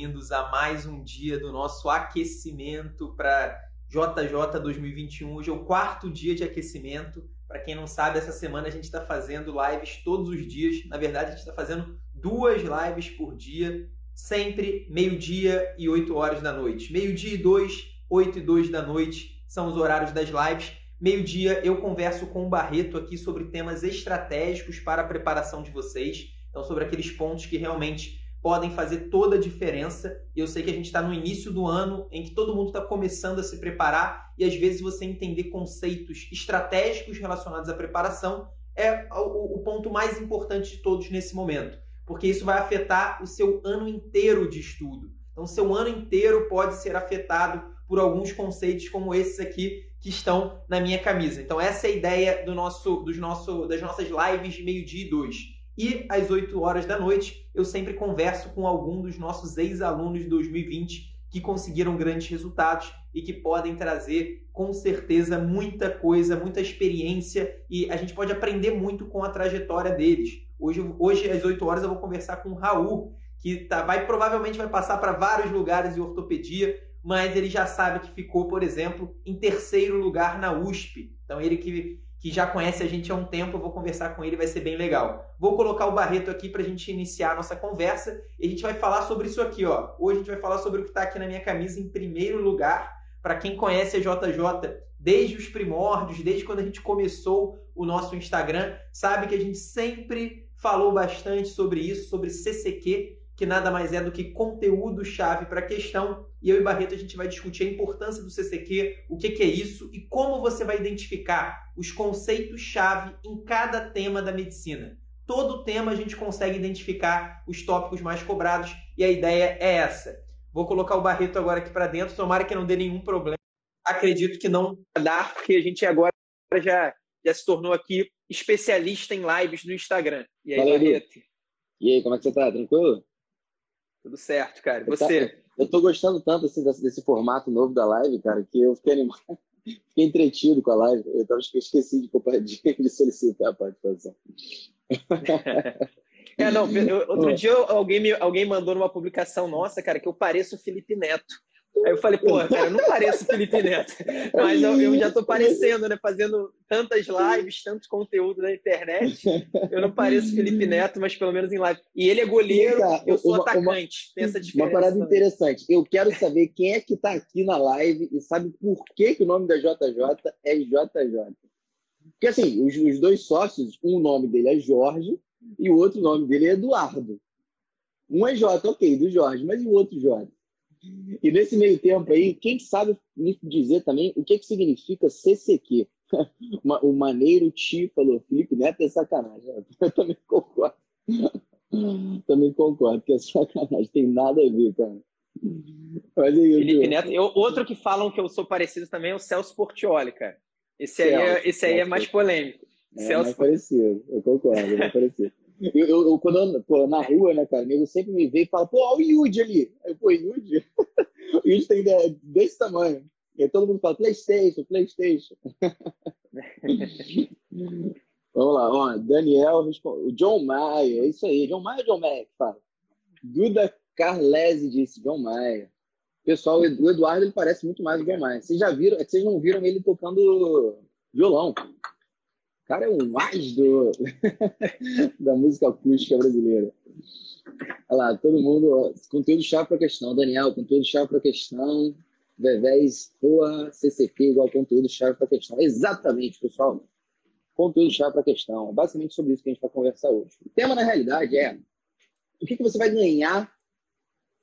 bem-vindos a mais um dia do nosso aquecimento para JJ 2021. Hoje é o quarto dia de aquecimento. Para quem não sabe, essa semana a gente está fazendo lives todos os dias. Na verdade, a gente está fazendo duas lives por dia, sempre meio-dia e 8 horas da noite. Meio-dia e 2, 8 e 2 da noite são os horários das lives. Meio-dia eu converso com o Barreto aqui sobre temas estratégicos para a preparação de vocês. Então, sobre aqueles pontos que realmente podem fazer toda a diferença. E eu sei que a gente está no início do ano em que todo mundo está começando a se preparar e às vezes você entender conceitos estratégicos relacionados à preparação é o, o ponto mais importante de todos nesse momento, porque isso vai afetar o seu ano inteiro de estudo. Então, seu ano inteiro pode ser afetado por alguns conceitos como esses aqui que estão na minha camisa. Então, essa é a ideia do nosso, dos nosso, das nossas lives de meio-dia e dois. E às 8 horas da noite, eu sempre converso com algum dos nossos ex-alunos de 2020 que conseguiram grandes resultados e que podem trazer com certeza muita coisa, muita experiência e a gente pode aprender muito com a trajetória deles. Hoje, hoje às 8 horas eu vou conversar com o Raul, que tá, vai provavelmente vai passar para vários lugares de ortopedia, mas ele já sabe que ficou, por exemplo, em terceiro lugar na USP. Então ele que que já conhece a gente há um tempo, eu vou conversar com ele, vai ser bem legal. Vou colocar o Barreto aqui para a gente iniciar a nossa conversa e a gente vai falar sobre isso aqui, ó. Hoje a gente vai falar sobre o que está aqui na minha camisa em primeiro lugar. Para quem conhece a JJ desde os primórdios, desde quando a gente começou o nosso Instagram, sabe que a gente sempre falou bastante sobre isso, sobre CCQ, que nada mais é do que conteúdo-chave para a questão. E eu e Barreto a gente vai discutir a importância do CCQ, o que, que é isso e como você vai identificar os conceitos-chave em cada tema da medicina. Todo tema a gente consegue identificar os tópicos mais cobrados e a ideia é essa. Vou colocar o Barreto agora aqui para dentro, tomara que não dê nenhum problema. Acredito que não dá, porque a gente agora já, já se tornou aqui especialista em lives no Instagram. E aí, Barreto? E aí, como é que você tá? Tranquilo? Tudo certo, cara. Você? Eu tô gostando tanto assim, desse, desse, formato novo da live, cara, que eu fiquei animado. Fiquei entretido com a live. Eu tava esqueci de, de, de solicitar a participação. É, não, eu, outro dia alguém, me, alguém mandou numa publicação nossa, cara, que eu pareço o Felipe Neto. Aí eu falei, pô, cara, eu não pareço Felipe Neto, mas eu, eu, já tô parecendo, né? Fazendo tantas lives, tanto conteúdo na internet. Eu não pareço Felipe Neto, mas pelo menos em live. E ele é goleiro, eu sou uma, atacante. Tem essa diferença. Uma parada também. interessante. Eu quero saber quem é que tá aqui na live e sabe por que, que o nome da JJ é JJ. Porque assim, os, os dois sócios, um nome dele é Jorge e o outro nome dele é Eduardo. Um é J, ok, do Jorge, mas e o outro Jorge? E nesse meio tempo aí, quem sabe me dizer também o que, que significa CCQ? o maneiro Ti falou, Felipe Neto é sacanagem. Eu também concordo. também concordo que é sacanagem, tem nada a ver, cara. Mas aí, Felipe Neto, eu, outro que falam que eu sou parecido também é o Celso Portioli, cara. Esse aí, é, esse aí é mais polêmico. É, Celso... mais parecido, eu concordo, é mais parecido. Eu, eu, eu, quando ando pô, na rua, né, cara, nego sempre me vê e fala, pô, olha o Yudi ali. Aí, pô, Yudi? o tem desse tamanho. E todo mundo fala, Playstation, Playstation. Vamos lá, ó, Daniel, o John Maia, é isso aí. John Maia ou John Maia que fala? Duda Carlese disse, John Maia. Pessoal, o Eduardo ele parece muito mais o John Maia. Vocês já viram, é que vocês não viram ele tocando violão cara é um mais do... da música acústica brasileira. Olha lá, todo mundo, conteúdo chave para questão. Daniel, conteúdo chave para questão. Vevés, boa, CCP igual conteúdo chave para questão. Exatamente, pessoal. Conteúdo chave para questão. Basicamente sobre isso que a gente vai conversar hoje. O tema, na realidade, é o que, que você vai ganhar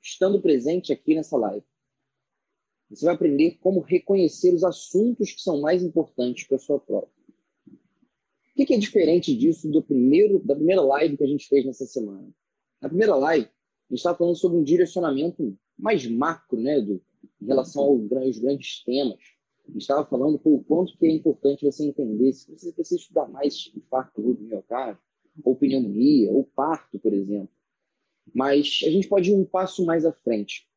estando presente aqui nessa live. Você vai aprender como reconhecer os assuntos que são mais importantes para a sua prova que, que é diferente disso do primeiro, da primeira live que a gente fez nessa semana? Na primeira live, a gente estava falando sobre um direcionamento mais macro, né, do, em relação aos grandes temas. A gente estava falando o quanto que é importante você entender se você precisa estudar mais infarto do miocárdio, ou pneumonia, ou parto, por exemplo. Mas a gente pode ir um passo mais à frente.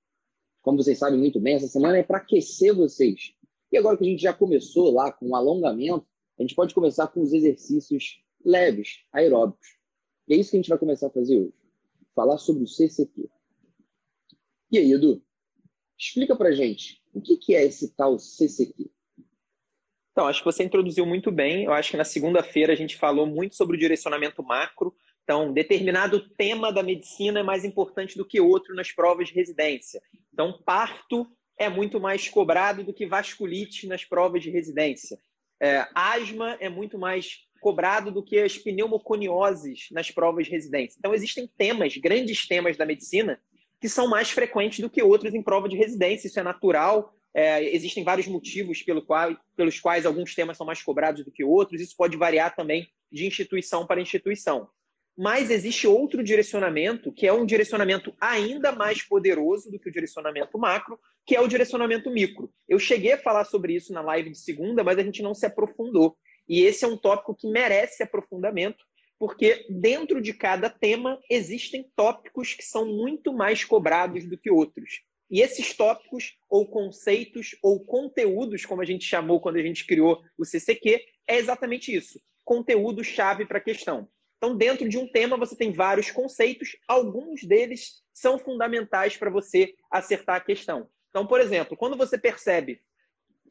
Como vocês sabem muito bem, essa semana é para aquecer vocês. E agora que a gente já começou lá com o alongamento, a gente pode começar com os exercícios leves, aeróbicos. E é isso que a gente vai começar a fazer hoje. Falar sobre o CCQ. E aí, Edu, explica pra gente o que, que é esse tal CCQ? Então, acho que você introduziu muito bem. Eu acho que na segunda-feira a gente falou muito sobre o direcionamento macro. Então, determinado tema da medicina é mais importante do que outro nas provas de residência. Então, parto é muito mais cobrado do que vasculite nas provas de residência. É, asma é muito mais cobrado do que as pneumoconioses nas provas residência. Então, existem temas, grandes temas da medicina, que são mais frequentes do que outros em prova de residência. Isso é natural. É, existem vários motivos pelo qual, pelos quais alguns temas são mais cobrados do que outros. Isso pode variar também de instituição para instituição. Mas existe outro direcionamento, que é um direcionamento ainda mais poderoso do que o direcionamento macro, que é o direcionamento micro. Eu cheguei a falar sobre isso na live de segunda, mas a gente não se aprofundou. E esse é um tópico que merece aprofundamento, porque dentro de cada tema existem tópicos que são muito mais cobrados do que outros. E esses tópicos, ou conceitos, ou conteúdos, como a gente chamou quando a gente criou o CCQ, é exatamente isso: conteúdo-chave para a questão. Então, dentro de um tema, você tem vários conceitos, alguns deles são fundamentais para você acertar a questão. Então, por exemplo, quando você percebe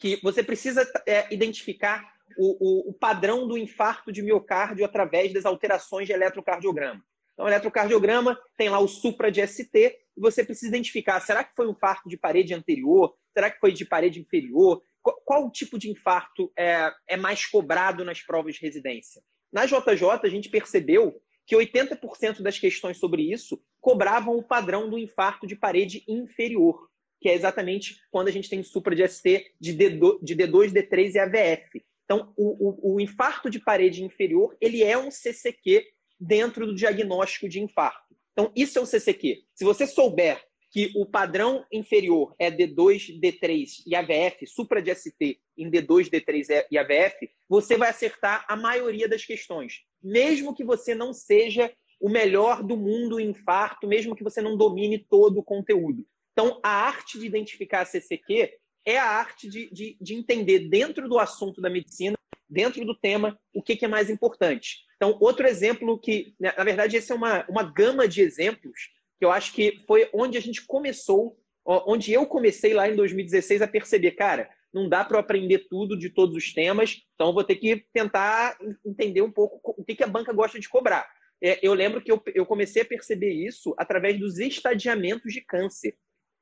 que você precisa é, identificar o, o, o, padrão do infarto de miocárdio através das alterações de eletrocardiograma. Então, o eletrocardiograma tem lá o supra de ST, e você precisa identificar, será que foi um infarto de parede anterior? Será que foi de parede inferior? Qual, qual tipo de infarto é, é mais cobrado nas provas de residência? Na JJ, a gente percebeu que 80% das questões sobre isso cobravam o padrão do infarto de parede inferior, que é exatamente quando a gente tem supra de ST de D2, D3 e AVF. Então, o, o, o infarto de parede inferior, ele é um CCQ dentro do diagnóstico de infarto. Então, isso é um CCQ. Se você souber que o padrão inferior é D2, D3 e AVF, supra de ST em D2, D3 e AVF, você vai acertar a maioria das questões. Mesmo que você não seja o melhor do mundo em infarto, mesmo que você não domine todo o conteúdo. Então, a arte de identificar a CCQ é a arte de, de, de entender dentro do assunto da medicina, dentro do tema, o que, que é mais importante. Então, outro exemplo que, na verdade, esse é uma, uma gama de exemplos que eu acho que foi onde a gente começou, onde eu comecei lá em 2016 a perceber, cara, não dá para aprender tudo de todos os temas, então vou ter que tentar entender um pouco o que, a banca gosta de cobrar. É, eu lembro que eu, comecei a perceber isso através dos estadiamentos de câncer.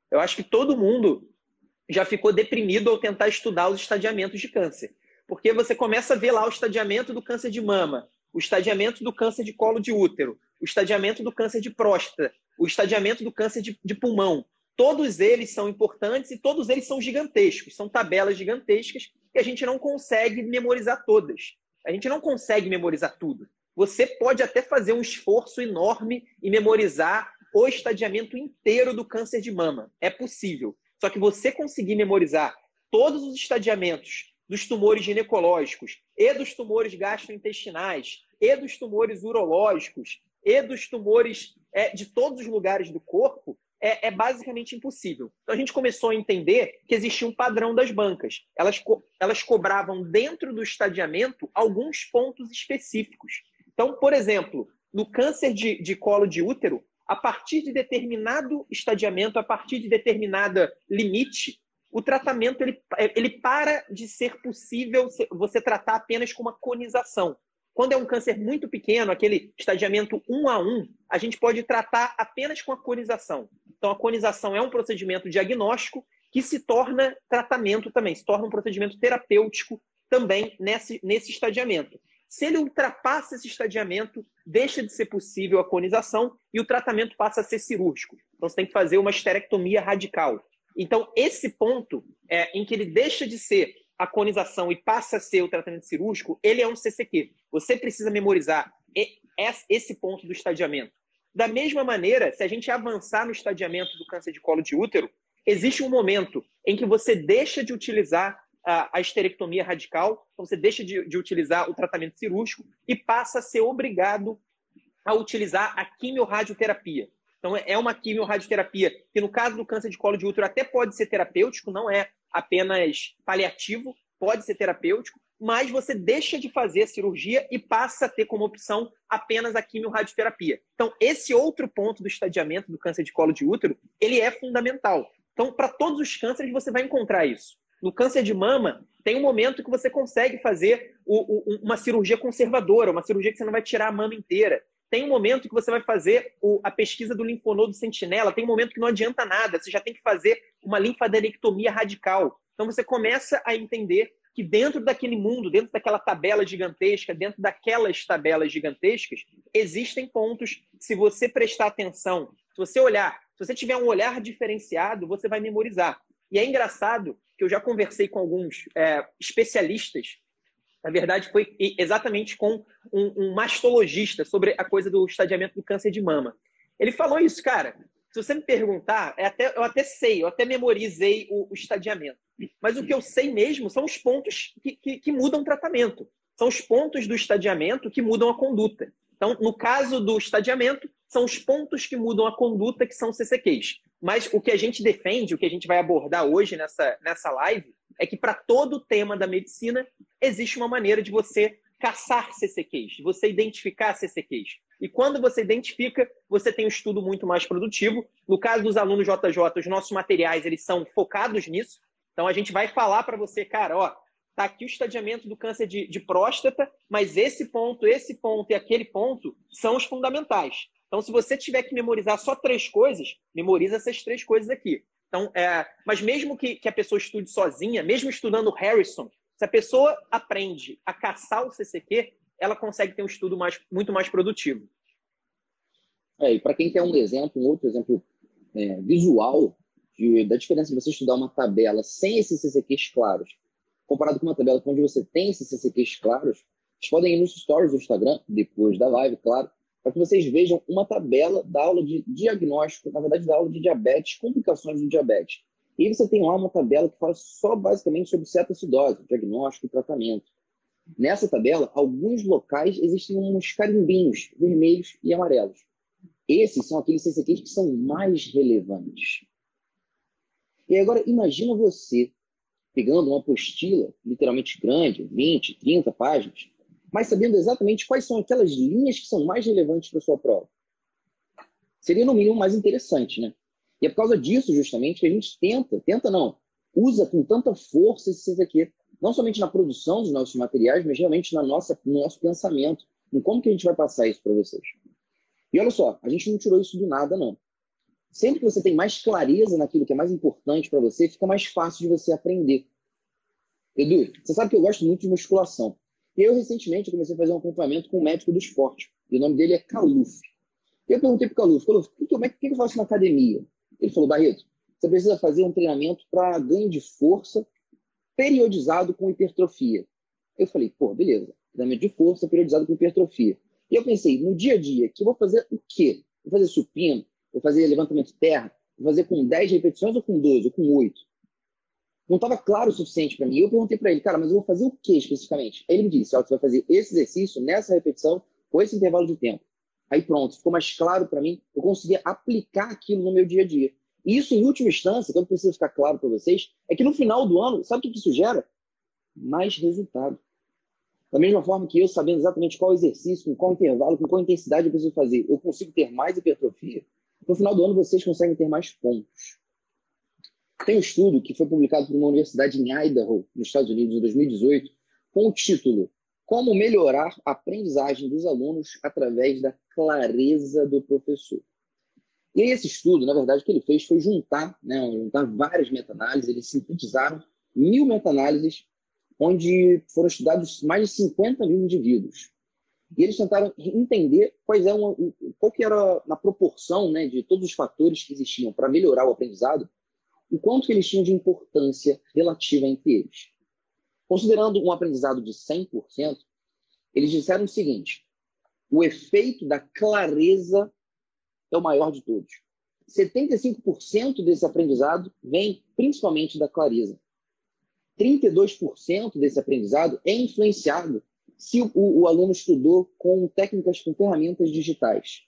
Eu acho que todo mundo já ficou deprimido ao tentar estudar os estadiamentos de câncer. Porque você começa a ver lá o estadiamento do câncer de mama, o estadiamento do câncer de colo de útero, o estadiamento do câncer de próstata, o estadiamento do câncer de, de pulmão. Todos eles são importantes e todos eles são gigantescos, são tabelas gigantescas que a gente não consegue memorizar todas. A gente não consegue memorizar tudo. Você pode até fazer um esforço enorme e memorizar o estadiamento inteiro do câncer de mama. É possível. Só que você conseguir memorizar todos os estadiamentos dos tumores ginecológicos e dos tumores gastrointestinais e dos tumores urológicos e dos tumores é, de todos os lugares do corpo é, é, basicamente impossível. Então a gente começou a entender que existia um padrão das bancas. Elas, co elas cobravam dentro do estadiamento alguns pontos específicos. Então, por exemplo, no câncer de, de colo de útero, a partir de determinado estadiamento, a partir de determinada limite, o tratamento ele, ele para de ser possível você tratar apenas com uma conização. Quando é um câncer muito pequeno, aquele estadiamento 1 a 1, a gente pode tratar apenas com a conização. Então, a conização é um procedimento diagnóstico que se torna tratamento também, se torna um procedimento terapêutico também nesse, nesse estadiamento. Se ele ultrapassa esse estadiamento, deixa de ser possível a conização e o tratamento passa a ser cirúrgico. Então, você tem que fazer uma esterectomia radical. Então, esse ponto é, em que ele deixa de ser a conização e passa a ser o tratamento cirúrgico, ele é um CCQ. Você precisa memorizar esse ponto do estadiamento. Da mesma maneira, se a gente avançar no estadiamento do câncer de colo de útero, existe um momento em que você deixa de utilizar a, esterectomia radical, então você deixa de, de utilizar o tratamento cirúrgico e passa a ser obrigado a utilizar a quimiorradioterapia. Então, é uma quimiorradioterapia que, no caso do câncer de colo de útero, até pode ser terapêutico, não é apenas paliativo, pode ser terapêutico, mas você deixa de fazer a cirurgia e passa a ter como opção apenas a quimio-radioterapia. Então, esse outro ponto do estadiamento do câncer de colo de útero, ele é fundamental. Então, para todos os cânceres, você vai encontrar isso. No câncer de mama, tem um momento que você consegue fazer o, o, uma cirurgia conservadora, uma cirurgia que você não vai tirar a mama inteira. Tem um momento que você vai fazer o, a pesquisa do linfonodo sentinela, tem um momento que não adianta nada, você já tem que fazer uma linfadenectomia radical. Então você começa a entender que dentro daquele mundo, dentro daquela tabela gigantesca, dentro daquelas tabelas gigantescas, existem pontos. Se você prestar atenção, se você olhar, se você tiver um olhar diferenciado, você vai memorizar. E é engraçado que eu já conversei com alguns é, especialistas. Na verdade, foi exatamente com um, um mastologista sobre a coisa do estadiamento do câncer de mama. Ele falou isso, cara. Se você me perguntar, é até, eu até sei, eu até memorizei o, o estadiamento. Mas o que eu sei mesmo são os pontos que, que, que mudam o tratamento. São os pontos do estadiamento que mudam a conduta. Então, no caso do estadiamento, são os pontos que mudam a conduta, que são CCQs. Mas o que a gente defende, o que a gente vai abordar hoje nessa, nessa live, é que para todo o tema da medicina, existe uma maneira de você caçar CCQs, de você identificar CCQs. E quando você identifica, você tem um estudo muito mais produtivo. No caso dos alunos JJ, os nossos materiais eles são focados nisso. Então a gente vai falar para você, cara, ó, tá aqui o estadiamento do câncer de, de próstata, mas esse ponto, esse ponto e aquele ponto são os fundamentais. Então, se você tiver que memorizar só três coisas, memoriza essas três coisas aqui. Então, é, mas mesmo que, que a pessoa estude sozinha, mesmo estudando Harrison, se a pessoa aprende a caçar o CCQ, ela consegue ter um estudo mais, muito mais produtivo. É, e para quem quer um exemplo, um outro exemplo é, visual de, da diferença de você estudar uma tabela sem esses CCQs claros, comparado com uma tabela onde você tem esses CCQs claros, vocês podem ir nos stories do Instagram, depois da live, claro, para que vocês vejam uma tabela da aula de diagnóstico, na verdade, da aula de diabetes, complicações do diabetes. E você tem lá uma tabela que fala só basicamente sobre cetoacidose, diagnóstico e tratamento. Nessa tabela, alguns locais existem uns carimbinhos vermelhos e amarelos. Esses são aqueles CCQs que são mais relevantes. E agora, imagina você pegando uma apostila literalmente grande, 20, 30 páginas, mas sabendo exatamente quais são aquelas linhas que são mais relevantes para sua prova. Seria, no mínimo, mais interessante, né? E é por causa disso, justamente, que a gente tenta, tenta não, usa com tanta força esse CCQ, não somente na produção dos nossos materiais, mas realmente na nossa, no nosso pensamento, em como que a gente vai passar isso para vocês. E olha só, a gente não tirou isso do nada, não sempre que você tem mais clareza naquilo que é mais importante para você, fica mais fácil de você aprender. Edu, você sabe que eu gosto muito de musculação. Eu, recentemente, comecei a fazer um acompanhamento com um médico do esporte. E o nome dele é Caluf. E eu perguntei para o Caluf, Caluf, o que, que, que eu faço na academia? Ele falou, Barreto, você precisa fazer um treinamento para ganho de força periodizado com hipertrofia. Eu falei, pô, beleza. Treinamento de força periodizado com hipertrofia. E eu pensei, no dia a dia, que eu vou fazer o quê? Vou fazer supino, vou fazer levantamento de terra, vou fazer com 10 repetições ou com 12 ou com 8. Não estava claro o suficiente para mim. Eu perguntei para ele, cara, mas eu vou fazer o que especificamente? Aí ele me disse, ó, você vai fazer esse exercício nessa repetição com esse intervalo de tempo. Aí pronto, ficou mais claro para mim, eu consegui aplicar aquilo no meu dia a dia. E isso, em última instância, que eu preciso ficar claro para vocês, é que no final do ano, sabe o que isso gera? Mais resultado. Da mesma forma que eu, sabendo exatamente qual exercício, com qual intervalo, com qual intensidade eu preciso fazer, eu consigo ter mais hipertrofia, no final do ano, vocês conseguem ter mais pontos. Tem um estudo que foi publicado por uma universidade em Idaho, nos Estados Unidos, em 2018, com o título Como melhorar a aprendizagem dos alunos através da clareza do professor. E esse estudo, na verdade, o que ele fez foi juntar, né, juntar várias meta-análises, eles sintetizaram mil meta-análises, onde foram estudados mais de 50 mil indivíduos. E eles tentaram entender quais eram, qual que era na proporção né, de todos os fatores que existiam para melhorar o aprendizado, o quanto que eles tinham de importância relativa entre eles. Considerando um aprendizado de 100%, eles disseram o seguinte: o efeito da clareza é o maior de todos. 75% desse aprendizado vem principalmente da clareza. 32% desse aprendizado é influenciado se o, o, aluno estudou com técnicas, com ferramentas digitais.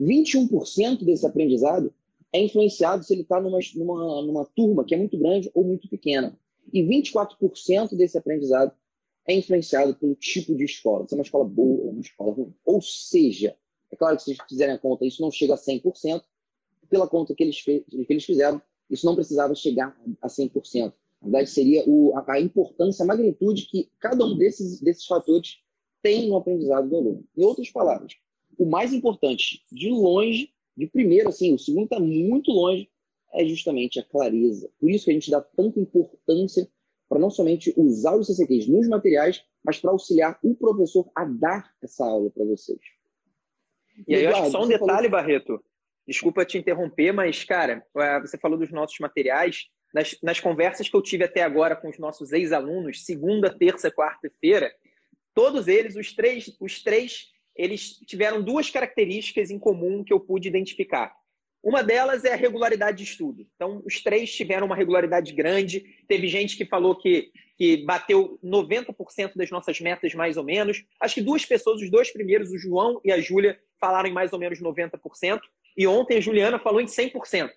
21% desse aprendizado é influenciado se ele está numa, numa, numa turma que é muito grande ou muito pequena. E 24% desse aprendizado é influenciado pelo tipo de escola. Se é uma escola boa ou uma escola ruim. Ou seja, é claro que se vocês fizerem a conta, isso não chega a 100%. Pela conta que eles, que eles fizeram, isso não precisava chegar a 100%. Na verdade, seria o, a, a, importância, a magnitude que cada um desses, desses fatores tem no aprendizado do aluno. Em outras palavras, o mais importante, de longe, de primeiro, assim, o segundo está muito longe, é justamente a clareza. Por isso que a gente dá tanta importância para não somente usar os CCQs nos materiais, mas para auxiliar o professor a dar essa aula para vocês. E aí, eu acho que só um detalhe, falou... Barreto. Desculpa te interromper, mas, cara, é, você falou dos nossos materiais. Nas, nas conversas que eu tive até agora com os nossos ex-alunos, segunda, terça, quarta-feira, todos eles, os três, os três, eles tiveram duas características em comum que eu pude identificar. Uma delas é a regularidade de estudo. Então, os três tiveram uma regularidade grande. Teve gente que falou que, que bateu 90% das nossas metas, mais ou menos. Acho que duas pessoas, os dois primeiros, o João e a Júlia, falaram em mais ou menos 90%. E ontem a Juliana falou em 100%.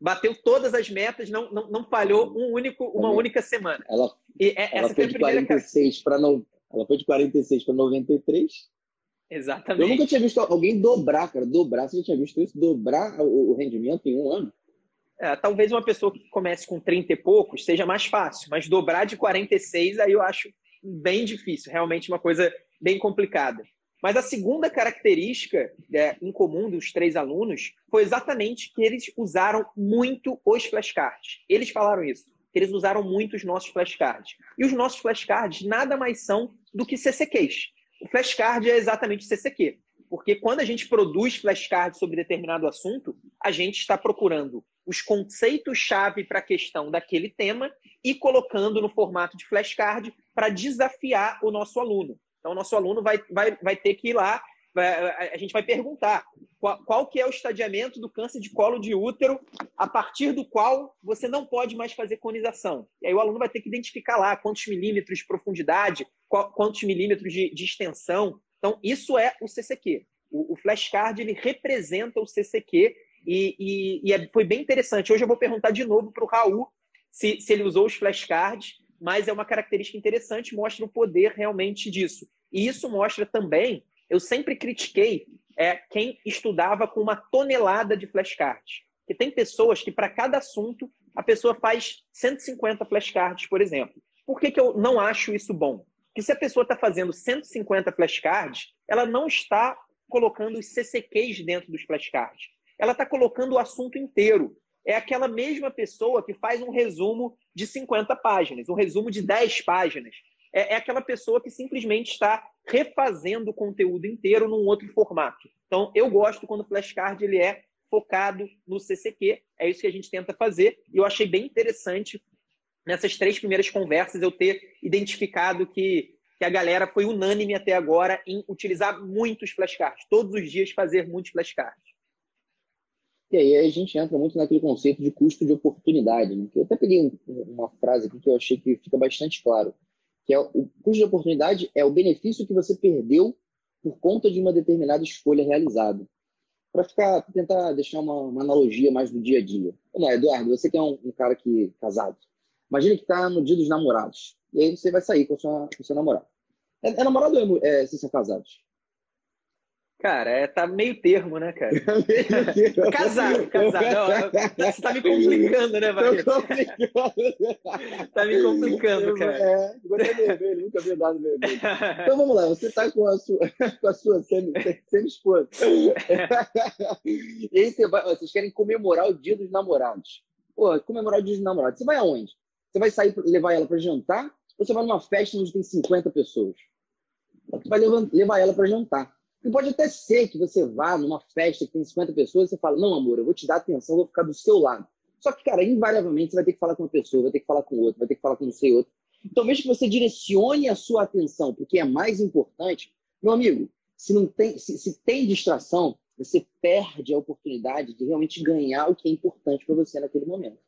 Bateu todas as metas, não, não, não falhou um único, uma única semana. Ela, e, é, ela foi de 46 para no, ela foi de 46 para 93. Exatamente. Eu nunca tinha visto alguém dobrar, cara. Dobrar, você já tinha visto isso? Dobrar o, rendimento em um ano? É, talvez uma pessoa que comece com 30 e poucos seja mais fácil, mas dobrar de 46 aí eu acho bem difícil, realmente uma coisa bem complicada. Mas a segunda característica é, em comum dos três alunos foi exatamente que eles usaram muito os flashcards. Eles falaram isso, que eles usaram muito os nossos flashcards. E os nossos flashcards nada mais são do que CCQs. O flashcard é exatamente CCQ, porque quando a gente produz flashcards sobre determinado assunto, a gente está procurando os conceitos-chave para a questão daquele tema e colocando no formato de flashcard para desafiar o nosso aluno. Então, o nosso aluno vai, vai, vai ter que ir lá, vai, a gente vai perguntar qual, qual que é o estadiamento do câncer de colo de útero a partir do qual você não pode mais fazer conização. E aí o aluno vai ter que identificar lá quantos milímetros de profundidade, qual, quantos milímetros de, de, extensão. Então, isso é o CCQ. O, o flashcard, ele representa o CCQ e, e, e é, foi bem interessante. Hoje eu vou perguntar de novo para o Raul se, se ele usou os flashcards mas é uma característica interessante, mostra o poder realmente disso. E isso mostra também, eu sempre critiquei é, quem estudava com uma tonelada de flashcards. Porque tem pessoas que, para cada assunto, a pessoa faz 150 flashcards, por exemplo. Por que, que eu não acho isso bom? Porque se a pessoa está fazendo 150 flashcards, ela não está colocando os CCQs dentro dos flashcards. Ela está colocando o assunto inteiro é aquela mesma pessoa que faz um resumo de 50 páginas, um resumo de 10 páginas. É, é aquela pessoa que simplesmente está refazendo o conteúdo inteiro num outro formato. Então, eu gosto quando o flashcard ele é focado no CCQ, é isso que a gente tenta fazer, e eu achei bem interessante nessas três primeiras conversas eu ter identificado que, que a galera foi unânime até agora em utilizar muitos flashcards, todos os dias fazer muitos flashcards. E aí a gente entra muito naquele conceito de custo de oportunidade. Né? Eu até peguei uma frase aqui que eu achei que fica bastante claro, que é o custo de oportunidade é o benefício que você perdeu por conta de uma determinada escolha realizada. Para ficar, tentar deixar uma, uma, analogia mais do dia a dia. Eduardo, você que é um, um cara que casado. Imagina que está no dia dos namorados. E aí você vai sair com, sua, com seu namorado. É, é namorado ou é, é, vocês são casados? Cara, é, tá meio termo, né, cara? casado, casado. Não, você tá me complicando, né, Vai? tá me complicando, cara. É, gostei vermelho, nunca vi nada vermelho. Então vamos lá, você tá com a sua, com a sua semi-esposa. e aí você vai, vocês querem comemorar o dia dos namorados. Pô, comemorar o dia dos namorados. Você vai aonde? Você vai sair, levar ela para jantar? Ou você vai numa festa onde tem 50 pessoas? Você vai levar, levar ela para jantar. E pode até ser que você vá numa festa que tem 50 pessoas e você fala, não, amor, eu vou te dar atenção, vou ficar do seu lado. Só que, cara, invariavelmente você vai ter que falar com uma pessoa, vai ter que falar com outra, vai ter que falar com não sei outro. Então, mesmo que você direcione a sua atenção porque é mais importante, meu amigo, se não tem, se, se tem distração, você perde a oportunidade de realmente ganhar o que é importante para você naquele momento.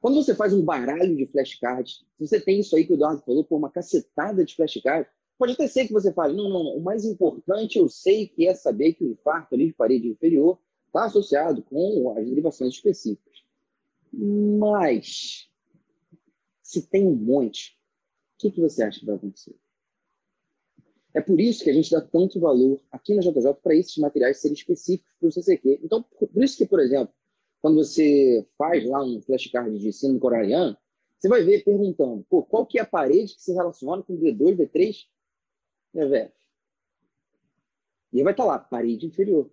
Quando você faz um baralho de flashcards, você tem isso aí que o Eduardo falou, por uma cacetada de flashcards, Pode até ser que você fale, não, não, o mais importante eu sei que é saber que o infarto ali de parede inferior está associado com as derivações específicas. Mas, se tem um monte, o que, que você acha que vai acontecer? É por isso que a gente dá tanto valor aqui na JJ para esses materiais serem específicos para o CCQ. Então, por isso que, por exemplo, quando você faz lá um flashcard de ensino coreano, você vai ver perguntando, pô, qual que é a parede que se relaciona com D2, D3, né, E aí vai estar tá lá, parede inferior.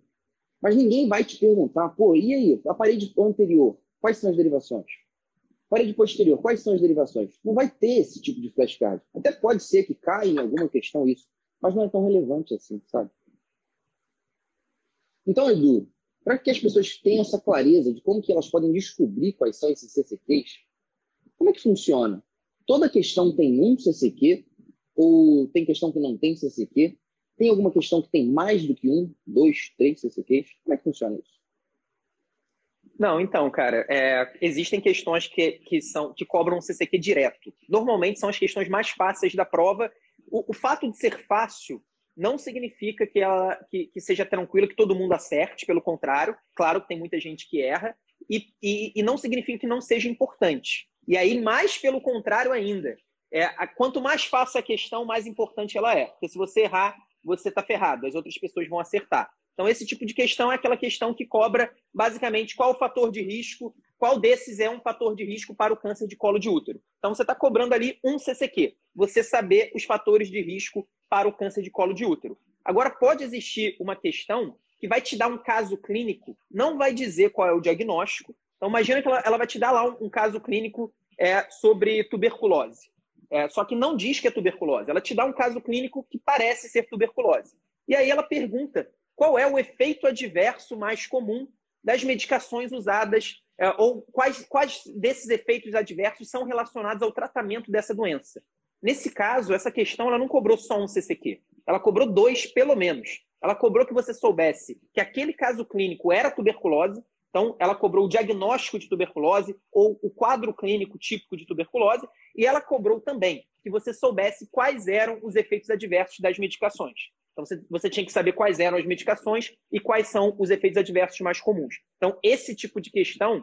Mas ninguém vai te perguntar, pô, e aí, a parede anterior, quais são as derivações? Parede posterior, quais são as derivações? Não vai ter esse tipo de flashcard. Até pode ser que caia em alguma questão isso mas não é tão relevante assim, sabe? Então, Edu, para que as pessoas tenham essa clareza de como que elas podem descobrir quais são esses CCQs, como é que funciona? Toda questão tem um CCQ ou tem questão que não tem CCQ? Tem alguma questão que tem mais do que um, dois, três CCQs? Como é que funciona isso? Não, então, cara, é, existem questões que, que, são, que cobram um CCQ direto. Normalmente são as questões mais fáceis da prova o, o fato de ser fácil não significa que, ela, que, que, seja tranquilo, que todo mundo acerte, pelo contrário, claro que tem muita gente que erra, e, e, e não significa que não seja importante. E aí, mais pelo contrário ainda, é, a, quanto mais fácil a questão, mais importante ela é. Porque se você errar, você está ferrado, as outras pessoas vão acertar. Então, esse tipo de questão é aquela questão que cobra, basicamente, qual o fator de risco qual desses é um fator de risco para o câncer de colo de útero. Então, você está cobrando ali um CCQ, você saber os fatores de risco para o câncer de colo de útero. Agora, pode existir uma questão que vai te dar um caso clínico, não vai dizer qual é o diagnóstico. Então, imagina que ela, ela vai te dar lá um, um caso clínico é, sobre tuberculose. É, só que não diz que é tuberculose. Ela te dá um caso clínico que parece ser tuberculose. E aí ela pergunta qual é o efeito adverso mais comum das medicações usadas é, ou quais, quais desses efeitos adversos são relacionados ao tratamento dessa doença. Nesse caso, essa questão ela não cobrou só um CCQ, ela cobrou dois, pelo menos. Ela cobrou que você soubesse que aquele caso clínico era tuberculose, então ela cobrou o diagnóstico de tuberculose ou o quadro clínico típico de tuberculose, e ela cobrou também que você soubesse quais eram os efeitos adversos das medicações. Então, você, você tinha que saber quais eram as medicações e quais são os efeitos adversos mais comuns. Então, esse tipo de questão,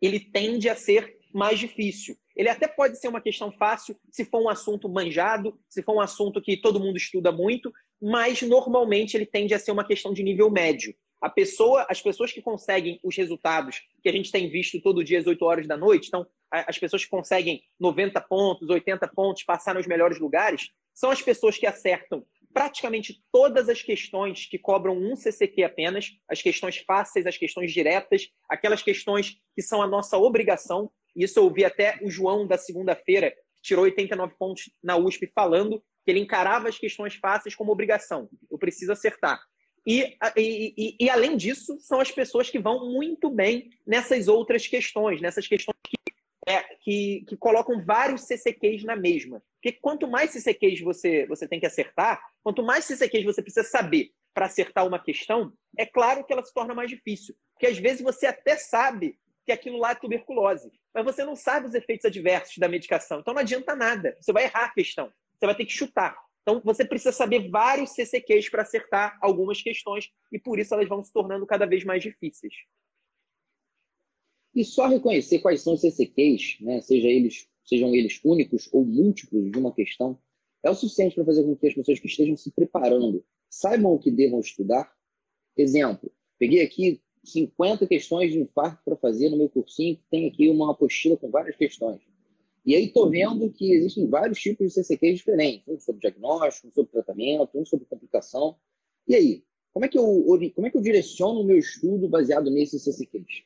ele tende a ser mais difícil. Ele até pode ser uma questão fácil se for um assunto manjado, se for um assunto que todo mundo estuda muito, mas normalmente ele tende a ser uma questão de nível médio. A pessoa, as pessoas que conseguem os resultados que a gente tem visto todo dia às 8 horas da noite, então as pessoas que conseguem 90 pontos, 80 pontos, passar nos melhores lugares, são as pessoas que acertam praticamente todas as questões que cobram um CCQ apenas, as questões fáceis, as questões diretas, aquelas questões que são a nossa obrigação. Isso eu ouvi até o João da segunda-feira, que tirou 89 pontos na USP, falando que ele encarava as questões fáceis como obrigação. Eu preciso acertar. E, e, e, além disso, são as pessoas que vão muito bem nessas outras questões, nessas questões que é, que, que, colocam vários CCQs na mesma. Porque quanto mais CCQs você, você tem que acertar, quanto mais CCQs você precisa saber para acertar uma questão, é claro que ela se torna mais difícil. Porque às vezes você até sabe que aquilo lá é tuberculose, mas você não sabe os efeitos adversos da medicação. Então não adianta nada. Você vai errar a questão. Você vai ter que chutar. Então você precisa saber vários CCQs para acertar algumas questões e por isso elas vão se tornando cada vez mais difíceis. E só reconhecer quais são os CCQs, né, seja eles, sejam eles únicos ou múltiplos de uma questão, é o suficiente para fazer com que as pessoas que estejam se preparando saibam o que devam estudar. Exemplo, peguei aqui 50 questões de infarto para fazer no meu cursinho, tem aqui uma apostila com várias questões. E aí estou vendo que existem vários tipos de CCQs diferentes, um sobre diagnóstico, um sobre tratamento, um sobre complicação. E aí, como é que eu, como é que eu direciono o meu estudo baseado nesses CCQs?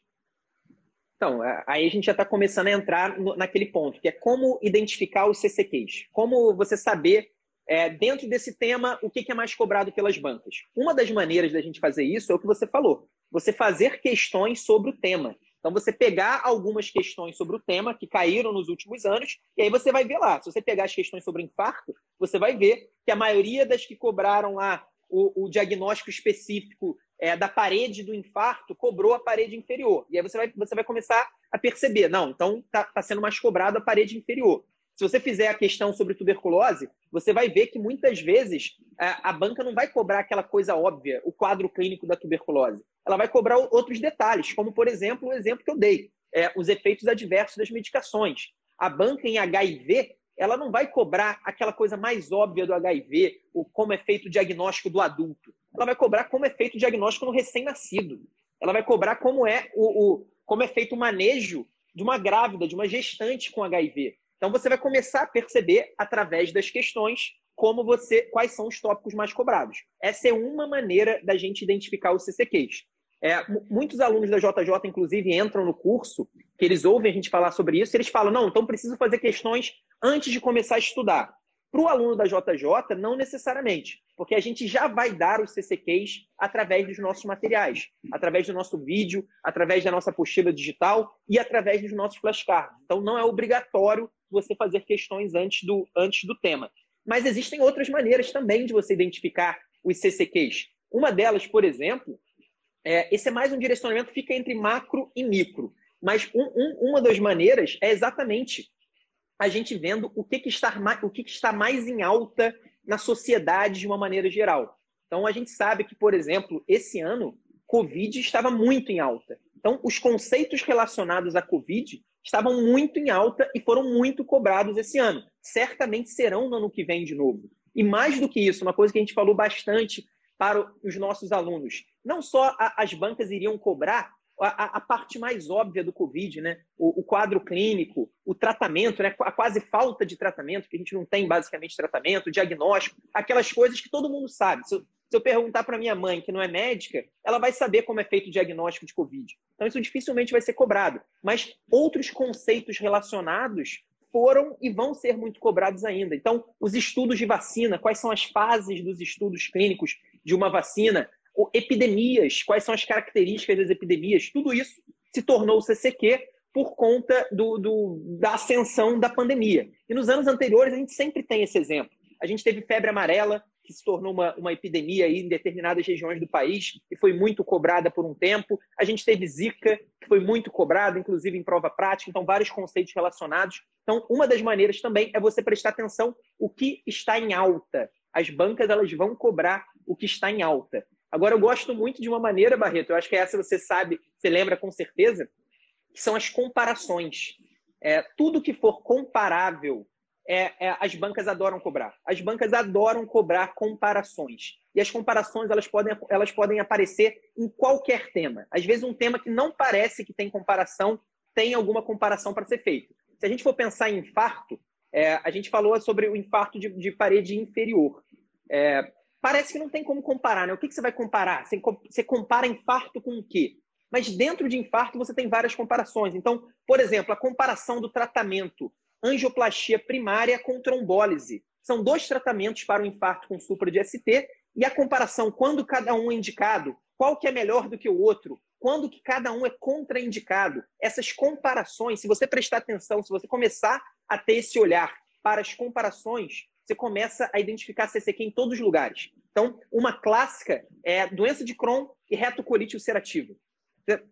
Então, aí a gente já está começando a entrar naquele ponto, que é como identificar os CCQs. Como você saber, é, dentro desse tema, o que, que é mais cobrado pelas bancas. Uma das maneiras da gente fazer isso é o que você falou. Você fazer questões sobre o tema. Então, você pegar algumas questões sobre o tema que caíram nos últimos anos, e aí você vai ver lá. Se você pegar as questões sobre infarto, você vai ver que a maioria das que cobraram lá o, o diagnóstico específico é, da parede do infarto cobrou a parede inferior. E aí você vai, você vai começar a perceber, não, então está tá sendo mais cobrado a parede inferior. Se você fizer a questão sobre tuberculose, você vai ver que muitas vezes a, a banca não vai cobrar aquela coisa óbvia, o quadro clínico da tuberculose. Ela vai cobrar outros detalhes, como, por exemplo, o exemplo que eu dei, é, os efeitos adversos das medicações. A banca em HIV ela não vai cobrar aquela coisa mais óbvia do HIV, o como é feito o diagnóstico do adulto. Ela vai cobrar como é feito o diagnóstico no recém-nascido. Ela vai cobrar como é o, o, como é feito o manejo de uma grávida, de uma gestante com HIV. Então você vai começar a perceber através das questões como você, quais são os tópicos mais cobrados. Essa é uma maneira da gente identificar os CCQs. É, muitos alunos da JJ, inclusive, entram no curso, que eles ouvem a gente falar sobre isso, e eles falam, não, então preciso fazer questões antes de começar a estudar. Para o aluno da JJ, não necessariamente, porque a gente já vai dar os CCQs através dos nossos materiais, através do nosso vídeo, através da nossa apostila digital e através dos nossos flashcards. Então, não é obrigatório você fazer questões antes do, antes do tema. Mas existem outras maneiras também de você identificar os CCQs. Uma delas, por exemplo, é, esse é mais um direcionamento que fica entre macro e micro. Mas um, um, uma das maneiras é exatamente a gente vendo o que, que, está, o que, que está mais em alta na sociedade de uma maneira geral. Então, a gente sabe que, por exemplo, esse ano, Covid estava muito em alta. Então, os conceitos relacionados à Covid estavam muito em alta e foram muito cobrados esse ano. Certamente serão no ano que vem de novo. E mais do que isso, uma coisa que a gente falou bastante para os nossos alunos. Não só a, as bancas iriam cobrar a, a, parte mais óbvia do Covid, né? O, o, quadro clínico, o tratamento, né? a quase falta de tratamento, que a gente não tem basicamente tratamento, diagnóstico, aquelas coisas que todo mundo sabe. Se eu, se eu perguntar para minha mãe, que não é médica, ela vai saber como é feito o diagnóstico de Covid. Então, isso dificilmente vai ser cobrado. Mas outros conceitos relacionados foram e vão ser muito cobrados ainda. Então, os estudos de vacina, quais são as fases dos estudos clínicos de uma vacina, epidemias, quais são as características das epidemias, tudo isso se tornou CCQ por conta do, do, da ascensão da pandemia. E nos anos anteriores a gente sempre tem esse exemplo. A gente teve febre amarela, que se tornou uma, uma epidemia aí em determinadas regiões do país e foi muito cobrada por um tempo. A gente teve Zika, que foi muito cobrada, inclusive em prova prática, então vários conceitos relacionados. Então, uma das maneiras também é você prestar atenção o que está em alta. As bancas elas vão cobrar o que está em alta. Agora, eu gosto muito de uma maneira, Barreto, eu acho que essa você sabe, você lembra com certeza, que são as comparações. É, tudo que for comparável é, é, as bancas adoram cobrar. As bancas adoram cobrar comparações. E as comparações elas podem, elas podem aparecer em qualquer tema. Às vezes, um tema que não parece que tem comparação, tem alguma comparação para ser feito. Se a gente for pensar em infarto, é, a gente falou sobre o infarto de, de parede inferior. É, parece que não tem como comparar, né? O que, que você vai comparar? Você, você compara infarto com o quê? Mas dentro de infarto você tem várias comparações. Então, por exemplo, a comparação do tratamento angioplastia primária com trombólise. São dois tratamentos para o infarto com supra de ST e a comparação quando cada um é indicado, qual que é melhor do que o outro, quando que cada um é contraindicado. Essas comparações, se você prestar atenção, se você começar a ter esse olhar para as comparações, você começa a identificar CCQ em todos os lugares. Então, uma clássica é doença de Crohn e retocolite ulcerativa.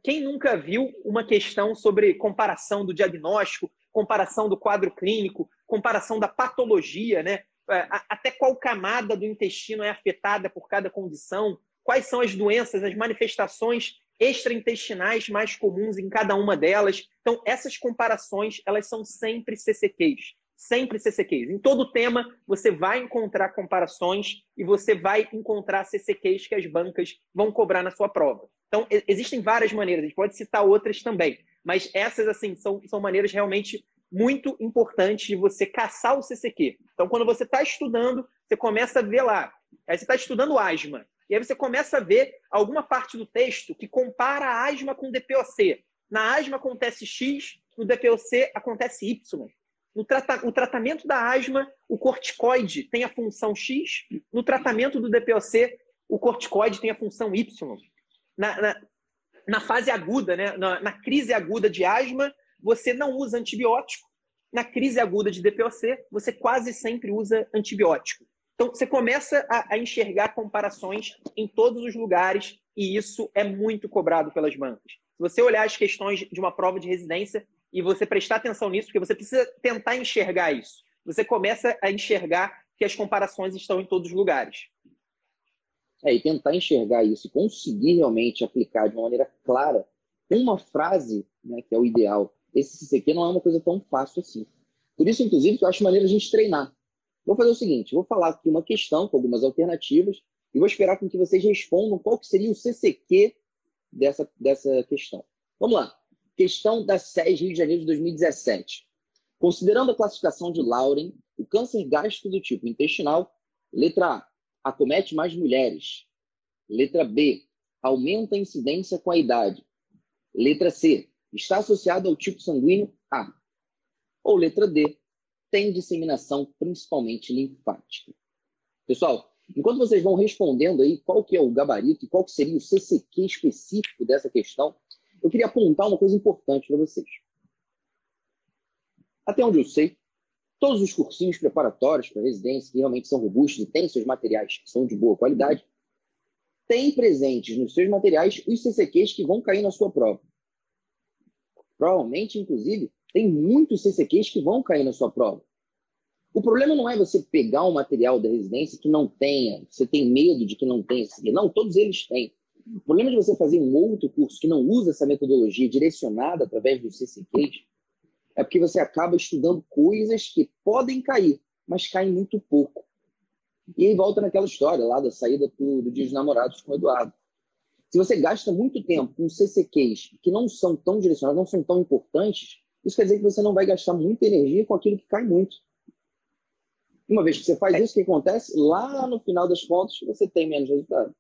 Quem nunca viu uma questão sobre comparação do diagnóstico comparação do quadro clínico, comparação da patologia, né? É, até qual camada do intestino é afetada por cada condição, quais são as doenças, as manifestações extraintestinais mais comuns em cada uma delas. Então, essas comparações, elas são sempre CCQs. Sempre CCQs. Em todo tema, você vai encontrar comparações e você vai encontrar CCQs que as bancas vão cobrar na sua prova. Então, existem várias maneiras, a gente pode citar outras também. Mas essas, assim, são, são maneiras realmente muito importantes de você caçar o CCQ. Então, quando você está estudando, você começa a ver lá. Aí você está estudando asma. E aí você começa a ver alguma parte do texto que compara a asma com DPOC. Na asma acontece X, no DPOC acontece Y. No trata o tratamento da asma, o corticoide tem a função X. No tratamento do DPOC, o corticoide tem a função Y. Na, na, na fase aguda, né? na, na crise aguda de asma, você não usa antibiótico. Na crise aguda de DPOC, você quase sempre usa antibiótico. Então, você começa a, a, enxergar comparações em todos os lugares e isso é muito cobrado pelas bancas. Se você olhar as questões de uma prova de residência e você prestar atenção nisso, porque você precisa tentar enxergar isso, você começa a enxergar que as comparações estão em todos os lugares. É, e tentar enxergar isso, conseguir realmente aplicar de uma maneira clara uma frase, né, que é o ideal. Esse CCQ não é uma coisa tão fácil assim. Por isso, inclusive, que eu acho maneiro a gente treinar. Vou fazer o seguinte, vou falar aqui uma questão com algumas alternativas e vou esperar com que vocês respondam qual que seria o CCQ dessa, dessa questão. Vamos lá. Questão da SES Rio de Janeiro de 2017. Considerando a classificação de Lauren, o câncer gástrico do tipo intestinal, letra A, acomete mais mulheres. Letra B, aumenta a incidência com a idade. Letra C, está associado ao tipo sanguíneo A. Ou letra D, tem disseminação principalmente linfática. Pessoal, enquanto vocês vão respondendo aí qual que é o gabarito e qual que seria o CCQ específico dessa questão, eu queria apontar uma coisa importante para vocês. Até onde eu sei, todos os cursinhos preparatórios para residência, que realmente são robustos e têm seus materiais que são de boa qualidade, têm presentes nos seus materiais os CCQs que vão cair na sua prova. Provavelmente, inclusive, tem muitos CCQs que vão cair na sua prova. O problema não é você pegar um material da residência que não tenha, você tem medo de que não tenha CCQ. Não, todos eles têm. O problema de você fazer um outro curso que não usa essa metodologia direcionada através dos CCQs é porque você acaba estudando coisas que podem cair, mas caem muito pouco. E aí volta naquela história lá da saída do, do Dia dos Namorados com o Eduardo. Se você gasta muito tempo com CCQs que não são tão direcionados, não são tão importantes, isso quer dizer que você não vai gastar muita energia com aquilo que cai muito. Uma vez que você faz isso, o que acontece? Lá no final das contas, você tem menos resultado.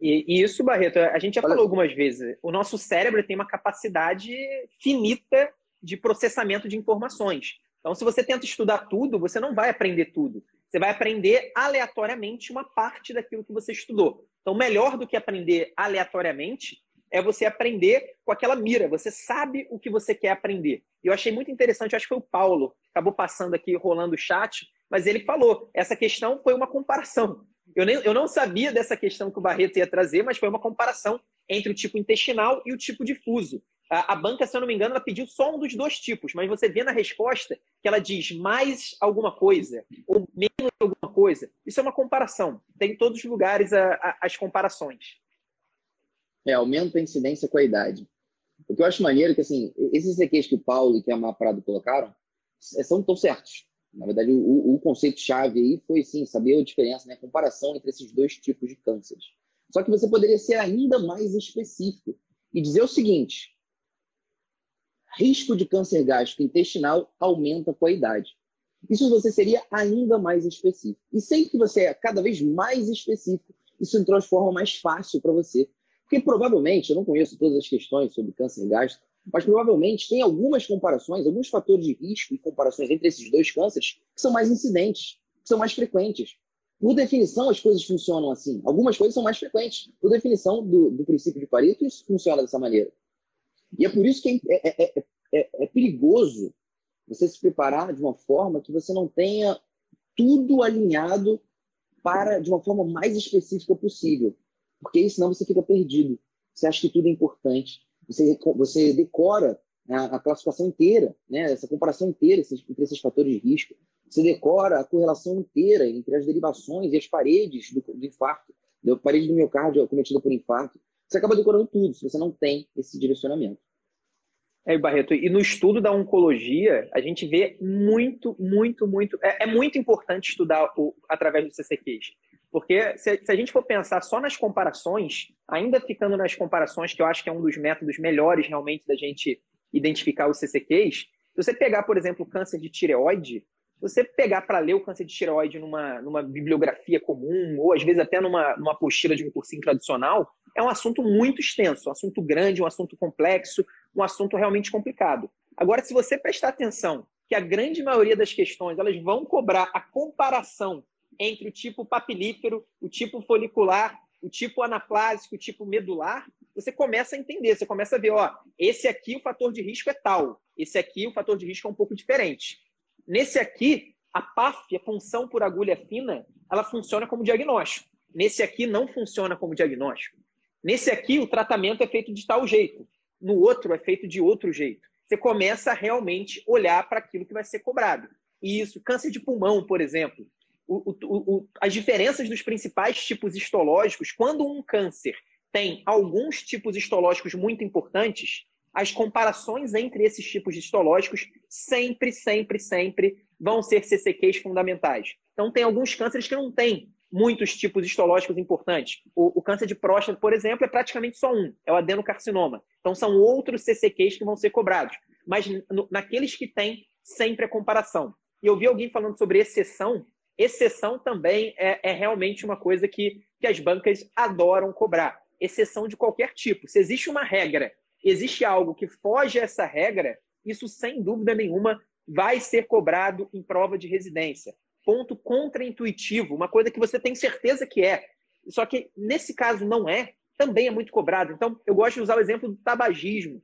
E, e isso, Barreto, a gente já Olha falou algumas vezes. O nosso cérebro tem uma capacidade finita de processamento de informações. Então, se você tenta estudar tudo, você não vai aprender tudo. Você vai aprender aleatoriamente uma parte daquilo que você estudou. Então, melhor do que aprender aleatoriamente é você aprender com aquela mira. Você sabe o que você quer aprender. E eu achei muito interessante, acho que foi o Paulo, acabou passando aqui, rolando o chat, mas ele falou, essa questão foi uma comparação. Eu, nem, eu não sabia dessa questão que o Barreto ia trazer, mas foi uma comparação entre o tipo intestinal e o tipo difuso. A, banca, se eu não me engano, ela pediu só um dos dois tipos, mas você vê na resposta que ela diz mais alguma coisa ou menos alguma coisa. Isso é uma comparação. Tem em todos os lugares a, a, as comparações. É, aumenta a incidência com a idade. O que eu acho maneiro é que, assim, esses EQs que o Paulo e que a Maprado colocaram é, são tão certos. Na verdade, o, o conceito-chave aí foi, sim, saber a diferença, né, a comparação entre esses dois tipos de cânceres. Só que você poderia ser ainda mais específico e dizer o seguinte: risco de câncer gástrico intestinal aumenta com a idade. Isso você seria ainda mais específico. E sempre que você é cada vez mais específico, isso transforma mais fácil para você. Porque provavelmente, eu não conheço todas as questões sobre câncer gástrico, mas provavelmente tem algumas comparações, alguns fatores de risco e comparações entre esses dois cânceres que são mais incidentes, que são mais frequentes. Por definição, as coisas funcionam assim. Algumas coisas são mais frequentes. Por definição do, do princípio de Pareto, isso funciona dessa maneira. E é por isso que é, é, é, é, é perigoso você se preparar de uma forma que você não tenha tudo alinhado para de uma forma mais específica possível. Porque senão você fica perdido. Você acha que tudo é importante. Você, você decora a, a classificação inteira, né? essa comparação inteira esses, entre esses fatores de risco. Você decora a correlação inteira entre as derivações e as paredes do, do infarto, da parede do miocárdio cometida por infarto. Você acaba decorando tudo se você não tem esse direcionamento. É, Barreto, e no estudo da oncologia, a gente vê muito, muito, muito. É, é muito importante estudar o, através do CCQs. Porque se, se, a gente for pensar só nas comparações, ainda ficando nas comparações, que eu acho que é um dos métodos melhores realmente da gente identificar os CCQs, se você pegar, por exemplo, o câncer de tireoide, se você pegar para ler o câncer de tireoide numa, numa bibliografia comum, ou às vezes até numa, numa apostila de um cursinho tradicional, é um assunto muito extenso, um assunto grande, um assunto complexo, um assunto realmente complicado. Agora, se você prestar atenção que a grande maioria das questões elas vão cobrar a comparação entre o tipo papilífero, o tipo folicular, o tipo anaplásico, o tipo medular, você começa a entender, você começa a ver, ó, esse aqui o fator de risco é tal, esse aqui o fator de risco é um pouco diferente. Nesse aqui, a PAF, a função por agulha fina, ela funciona como diagnóstico. Nesse aqui não funciona como diagnóstico. Nesse aqui, o tratamento é feito de tal jeito. No outro, é feito de outro jeito. Você começa a realmente olhar para aquilo que vai ser cobrado. E isso, câncer de pulmão, por exemplo. O, o, o, as diferenças dos principais tipos histológicos, quando um câncer tem alguns tipos histológicos muito importantes, as comparações entre esses tipos de histológicos sempre, sempre, sempre vão ser CCQs fundamentais. Então, tem alguns cânceres que não têm muitos tipos histológicos importantes. O, o, câncer de próstata, por exemplo, é praticamente só um, é o adenocarcinoma. Então, são outros CCQs que vão ser cobrados. Mas no, naqueles que têm, sempre a comparação. E eu vi alguém falando sobre exceção. Exceção também é, é realmente uma coisa que, que as bancas adoram cobrar. Exceção de qualquer tipo. Se existe uma regra, existe algo que foge a essa regra, isso sem dúvida nenhuma vai ser cobrado em prova de residência. Ponto contraintuitivo, uma coisa que você tem certeza que é. Só que nesse caso não é, também é muito cobrado. Então, eu gosto de usar o exemplo do tabagismo.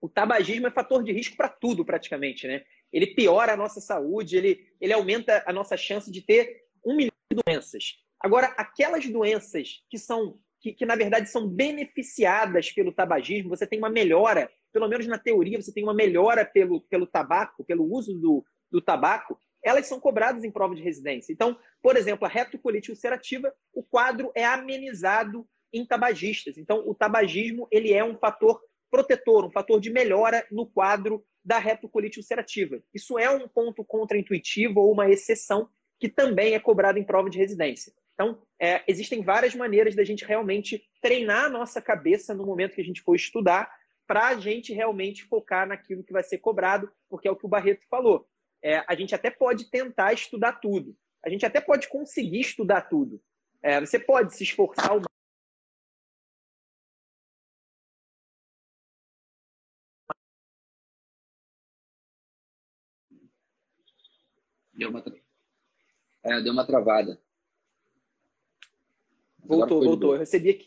O tabagismo é fator de risco para tudo, praticamente, né? Ele piora a nossa saúde, ele, ele aumenta a nossa chance de ter um milhão de doenças. Agora, aquelas doenças que são que, que, na verdade são beneficiadas pelo tabagismo, você tem uma melhora, pelo menos na teoria, você tem uma melhora pelo, pelo tabaco, pelo uso do, do tabaco, elas são cobradas em prova de residência. Então, por exemplo, a retocolite ulcerativa, o quadro é amenizado em tabagistas. Então, o tabagismo ele é um fator protetor, um fator de melhora no quadro da retocolite ulcerativa. Isso é um ponto contraintuitivo ou uma exceção que também é cobrado em prova de residência. Então, é, existem várias maneiras da gente realmente treinar a nossa cabeça no momento que a gente for estudar, para a gente realmente focar naquilo que vai ser cobrado, porque é o que o Barreto falou é, a gente até pode tentar estudar tudo. A gente até pode conseguir estudar tudo. É, você pode se esforçar o Deu uma, é, deu uma travada. Voltou, voltou. Eu recebi aqui.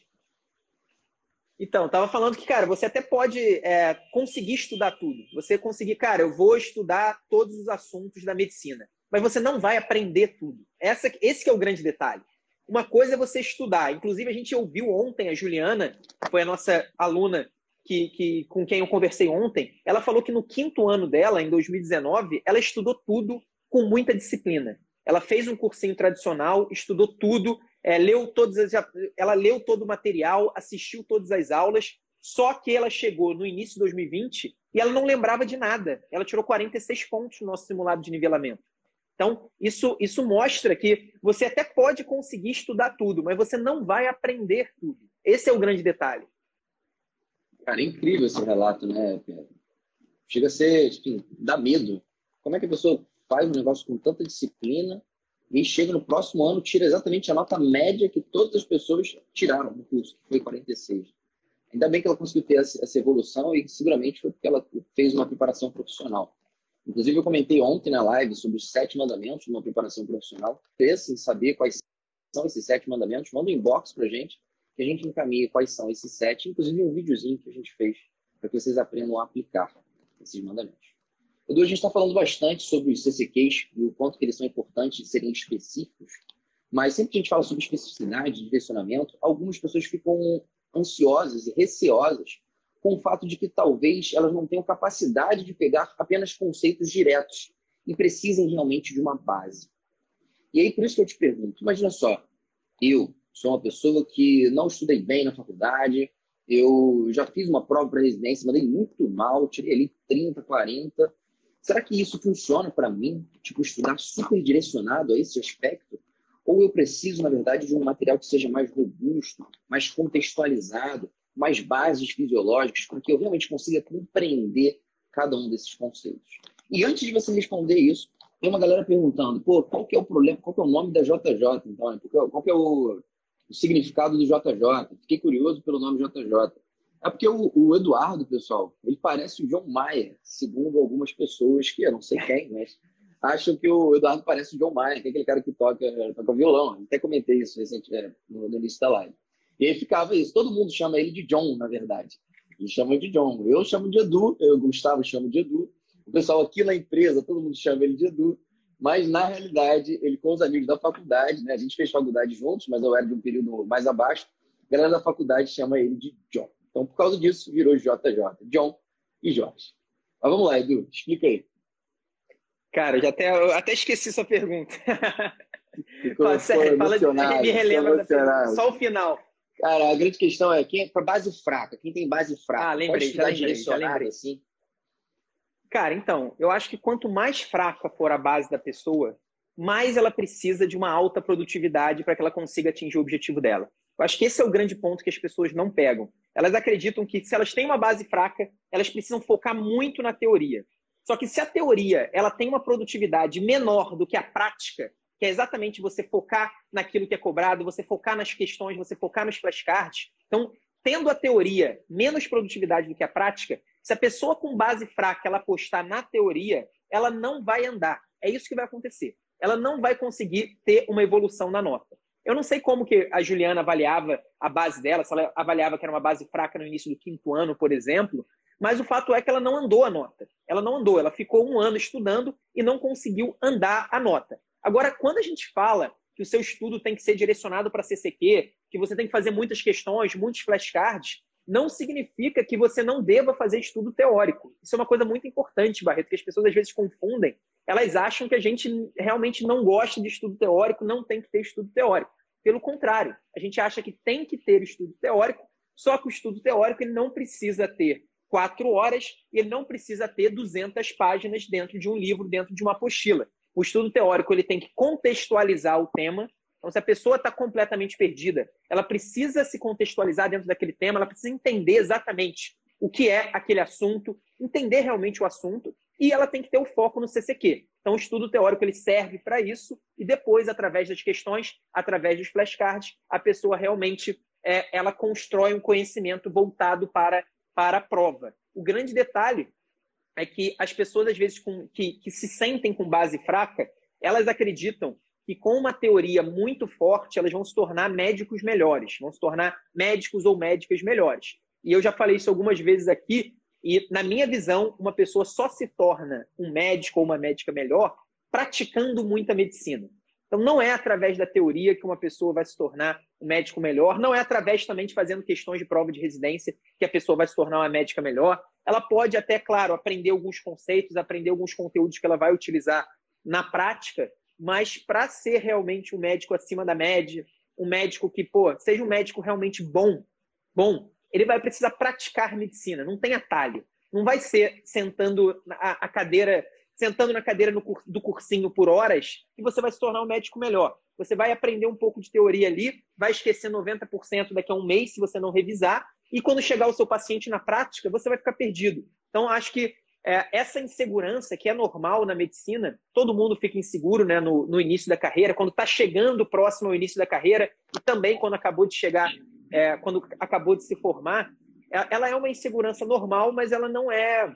Então, estava falando que, cara, você até pode é, conseguir estudar tudo. Você conseguir, cara, eu vou estudar todos os assuntos da medicina. Mas você não vai aprender tudo. Essa, esse é o grande detalhe. Uma coisa é você estudar. Inclusive, a gente ouviu ontem a Juliana, que foi a nossa aluna que, que, com quem eu conversei ontem. Ela falou que no quinto ano dela, em 2019, ela estudou tudo com muita disciplina. Ela fez um cursinho tradicional, estudou tudo, é, leu todas as, ela leu todo o material, assistiu todas as aulas, só que ela chegou no início de 2020 e ela não lembrava de nada. Ela tirou 46 pontos no nosso simulado de nivelamento. Então, isso, isso mostra que você até pode conseguir estudar tudo, mas você não vai aprender tudo. Esse é o grande detalhe. Cara, é incrível esse relato, né, Pedro? Chega a ser, enfim, dá medo. Como é que a pessoa faz um negócio com tanta disciplina e chega no próximo ano, tira exatamente a nota média que todas as pessoas tiraram no curso, que foi 46. Ainda bem que ela conseguiu ter essa evolução e seguramente foi porque ela fez uma preparação profissional. Inclusive, eu comentei ontem na live sobre os sete mandamentos de uma preparação profissional. Pensa em saber quais são esses sete mandamentos, manda um inbox pra gente, que a gente encaminha quais são esses sete, inclusive um videozinho que a gente fez para que vocês aprendam a aplicar esses mandamentos. Edu, a gente está falando bastante sobre os CCQs e o quanto que eles são importantes de serem específicos, mas sempre que a gente fala sobre especificidade, direcionamento, algumas pessoas ficam ansiosas e receosas com o fato de que talvez elas não tenham capacidade de pegar apenas conceitos diretos e precisem realmente de uma base. E aí, por isso que eu te pergunto, imagina só, eu sou uma pessoa que não estudei bem na faculdade, eu já fiz uma prova para residência, mandei muito mal, tirei ali 30, 40, Será que isso funciona para mim? Tipo, estudar super direcionado a esse aspecto? Ou eu preciso, na verdade, de um material que seja mais robusto, mais contextualizado, mais bases fisiológicas, para que eu realmente consiga compreender cada um desses conceitos? E antes de você responder isso, tem uma galera perguntando, pô, qual que é o problema, qual que é o nome da JJ, então, né? qual que é o significado do JJ? Fiquei curioso pelo nome JJ. É porque o, o, Eduardo, pessoal, ele parece o John Mayer, segundo algumas pessoas que eu não sei quem, mas acham que o Eduardo parece o John Mayer, que é aquele cara que toca, toca violão. Até comentei isso recente, é, no, no início da live. E aí ficava isso. Todo mundo chama ele de John, na verdade. Eles chamam de John. Eu chamo de Edu, eu, Gustavo, chamo de Edu. O pessoal aqui na empresa, todo mundo chama ele de Edu. Mas, na realidade, ele com os amigos da faculdade, né? A gente fez faculdade juntos, mas eu era de um período mais abaixo. A galera da faculdade chama ele de John. Então, por causa disso, virou JJ, John e Jorge. Mas vamos lá, Edu, explica aí. Cara, eu já até, eu até esqueci sua pergunta. Ficou, fala, sério, fala, me relembra Só o final. Cara, a grande questão é quem para base fraca, quem tem base fraca. Ah, lembrei, já lembrei, já lembrei. Assim? Cara, então, eu acho que quanto mais fraca for a base da pessoa, mais ela precisa de uma alta produtividade para que ela consiga atingir o objetivo dela. Eu acho que esse é o grande ponto que as pessoas não pegam. Elas acreditam que se elas têm uma base fraca, elas precisam focar muito na teoria. Só que se a teoria ela tem uma produtividade menor do que a prática, que é exatamente você focar naquilo que é cobrado, você focar nas questões, você focar nos flashcards. Então, tendo a teoria menos produtividade do que a prática, se a pessoa com base fraca ela apostar na teoria, ela não vai andar. É isso que vai acontecer. Ela não vai conseguir ter uma evolução na nota. Eu não sei como que a Juliana avaliava a base dela, se ela avaliava que era uma base fraca no início do quinto ano, por exemplo, mas o fato é que ela não andou a nota. Ela não andou, ela ficou um ano estudando e não conseguiu andar a nota. Agora, quando a gente fala que o seu estudo tem que ser direcionado para CCQ, que você tem que fazer muitas questões, muitos flashcards, não significa que você não deva fazer estudo teórico. Isso é uma coisa muito importante, Barreto, que as pessoas às vezes confundem. Elas acham que a gente realmente não gosta de estudo teórico, não tem que ter estudo teórico. Pelo contrário, a gente acha que tem que ter estudo teórico, só que o estudo teórico ele não precisa ter quatro horas e ele não precisa ter 200 páginas dentro de um livro, dentro de uma apostila. O estudo teórico ele tem que contextualizar o tema. Então, se a pessoa está completamente perdida, ela precisa se contextualizar dentro daquele tema, ela precisa entender exatamente o que é aquele assunto, entender realmente o assunto, e ela tem que ter o foco no CCQ. Então, o estudo teórico ele serve para isso, e depois, através das questões, através dos flashcards, a pessoa realmente é, ela constrói um conhecimento voltado para, para a prova. O grande detalhe é que as pessoas, às vezes, com, que, que se sentem com base fraca, elas acreditam que com uma teoria muito forte, elas vão se tornar médicos melhores, vão se tornar médicos ou médicas melhores. E eu já falei isso algumas vezes aqui, e na minha visão, uma pessoa só se torna um médico ou uma médica melhor praticando muita medicina. Então, não é através da teoria que uma pessoa vai se tornar um médico melhor, não é através também de fazendo questões de prova de residência que a pessoa vai se tornar uma médica melhor. Ela pode até, claro, aprender alguns conceitos, aprender alguns conteúdos que ela vai utilizar na prática, mas para ser realmente um médico acima da média, um médico que, pô, seja um médico realmente bom, bom, ele vai precisar praticar medicina, não tem atalho. Não vai ser sentando a, cadeira sentando na cadeira do cursinho por horas e você vai se tornar um médico melhor. Você vai aprender um pouco de teoria ali, vai esquecer 90% daqui a um mês se você não revisar, e quando chegar o seu paciente na prática, você vai ficar perdido. Então, acho que é, essa insegurança, que é normal na medicina, todo mundo fica inseguro né, no, no início da carreira, quando está chegando próximo ao início da carreira, e também quando acabou de chegar, é, quando acabou de se formar, é, ela é uma insegurança normal, mas ela não é.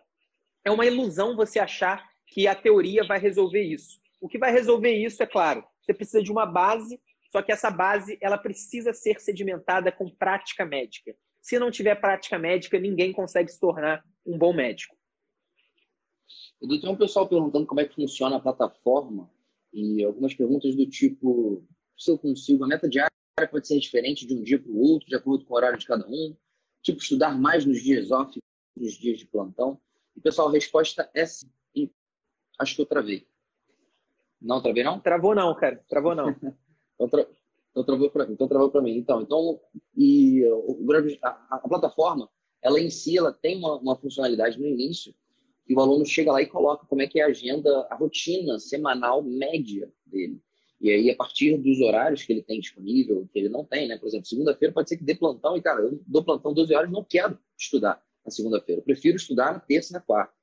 É uma ilusão você achar que a teoria vai resolver isso. O que vai resolver isso, é claro, você precisa de uma base, só que essa base ela precisa ser sedimentada com prática médica. Se não tiver prática médica, ninguém consegue se tornar um bom médico. Edu, tem um pessoal perguntando como é que funciona a plataforma e algumas perguntas do tipo: se eu consigo, a meta diária pode ser diferente de um dia para o outro, de acordo com o horário de cada um? Tipo, estudar mais nos dias off, nos dias de plantão? E, pessoal, a resposta é sim. Acho que eu travei. Não travei, não? Travou não, cara. Travou não. então, tra... então, travou para mim. Então, travou para mim. Então, então e o, a, a, plataforma, ela em si, ela tem uma, uma funcionalidade no início que o aluno chega lá e coloca como é que é a agenda, a rotina semanal média dele. E aí, a partir dos horários que ele tem disponível, que ele não tem, né? Por exemplo, segunda-feira pode ser que dê plantão e, cara, eu dou plantão 12 horas, não quero estudar na segunda-feira. Eu prefiro estudar na terça e na quarta.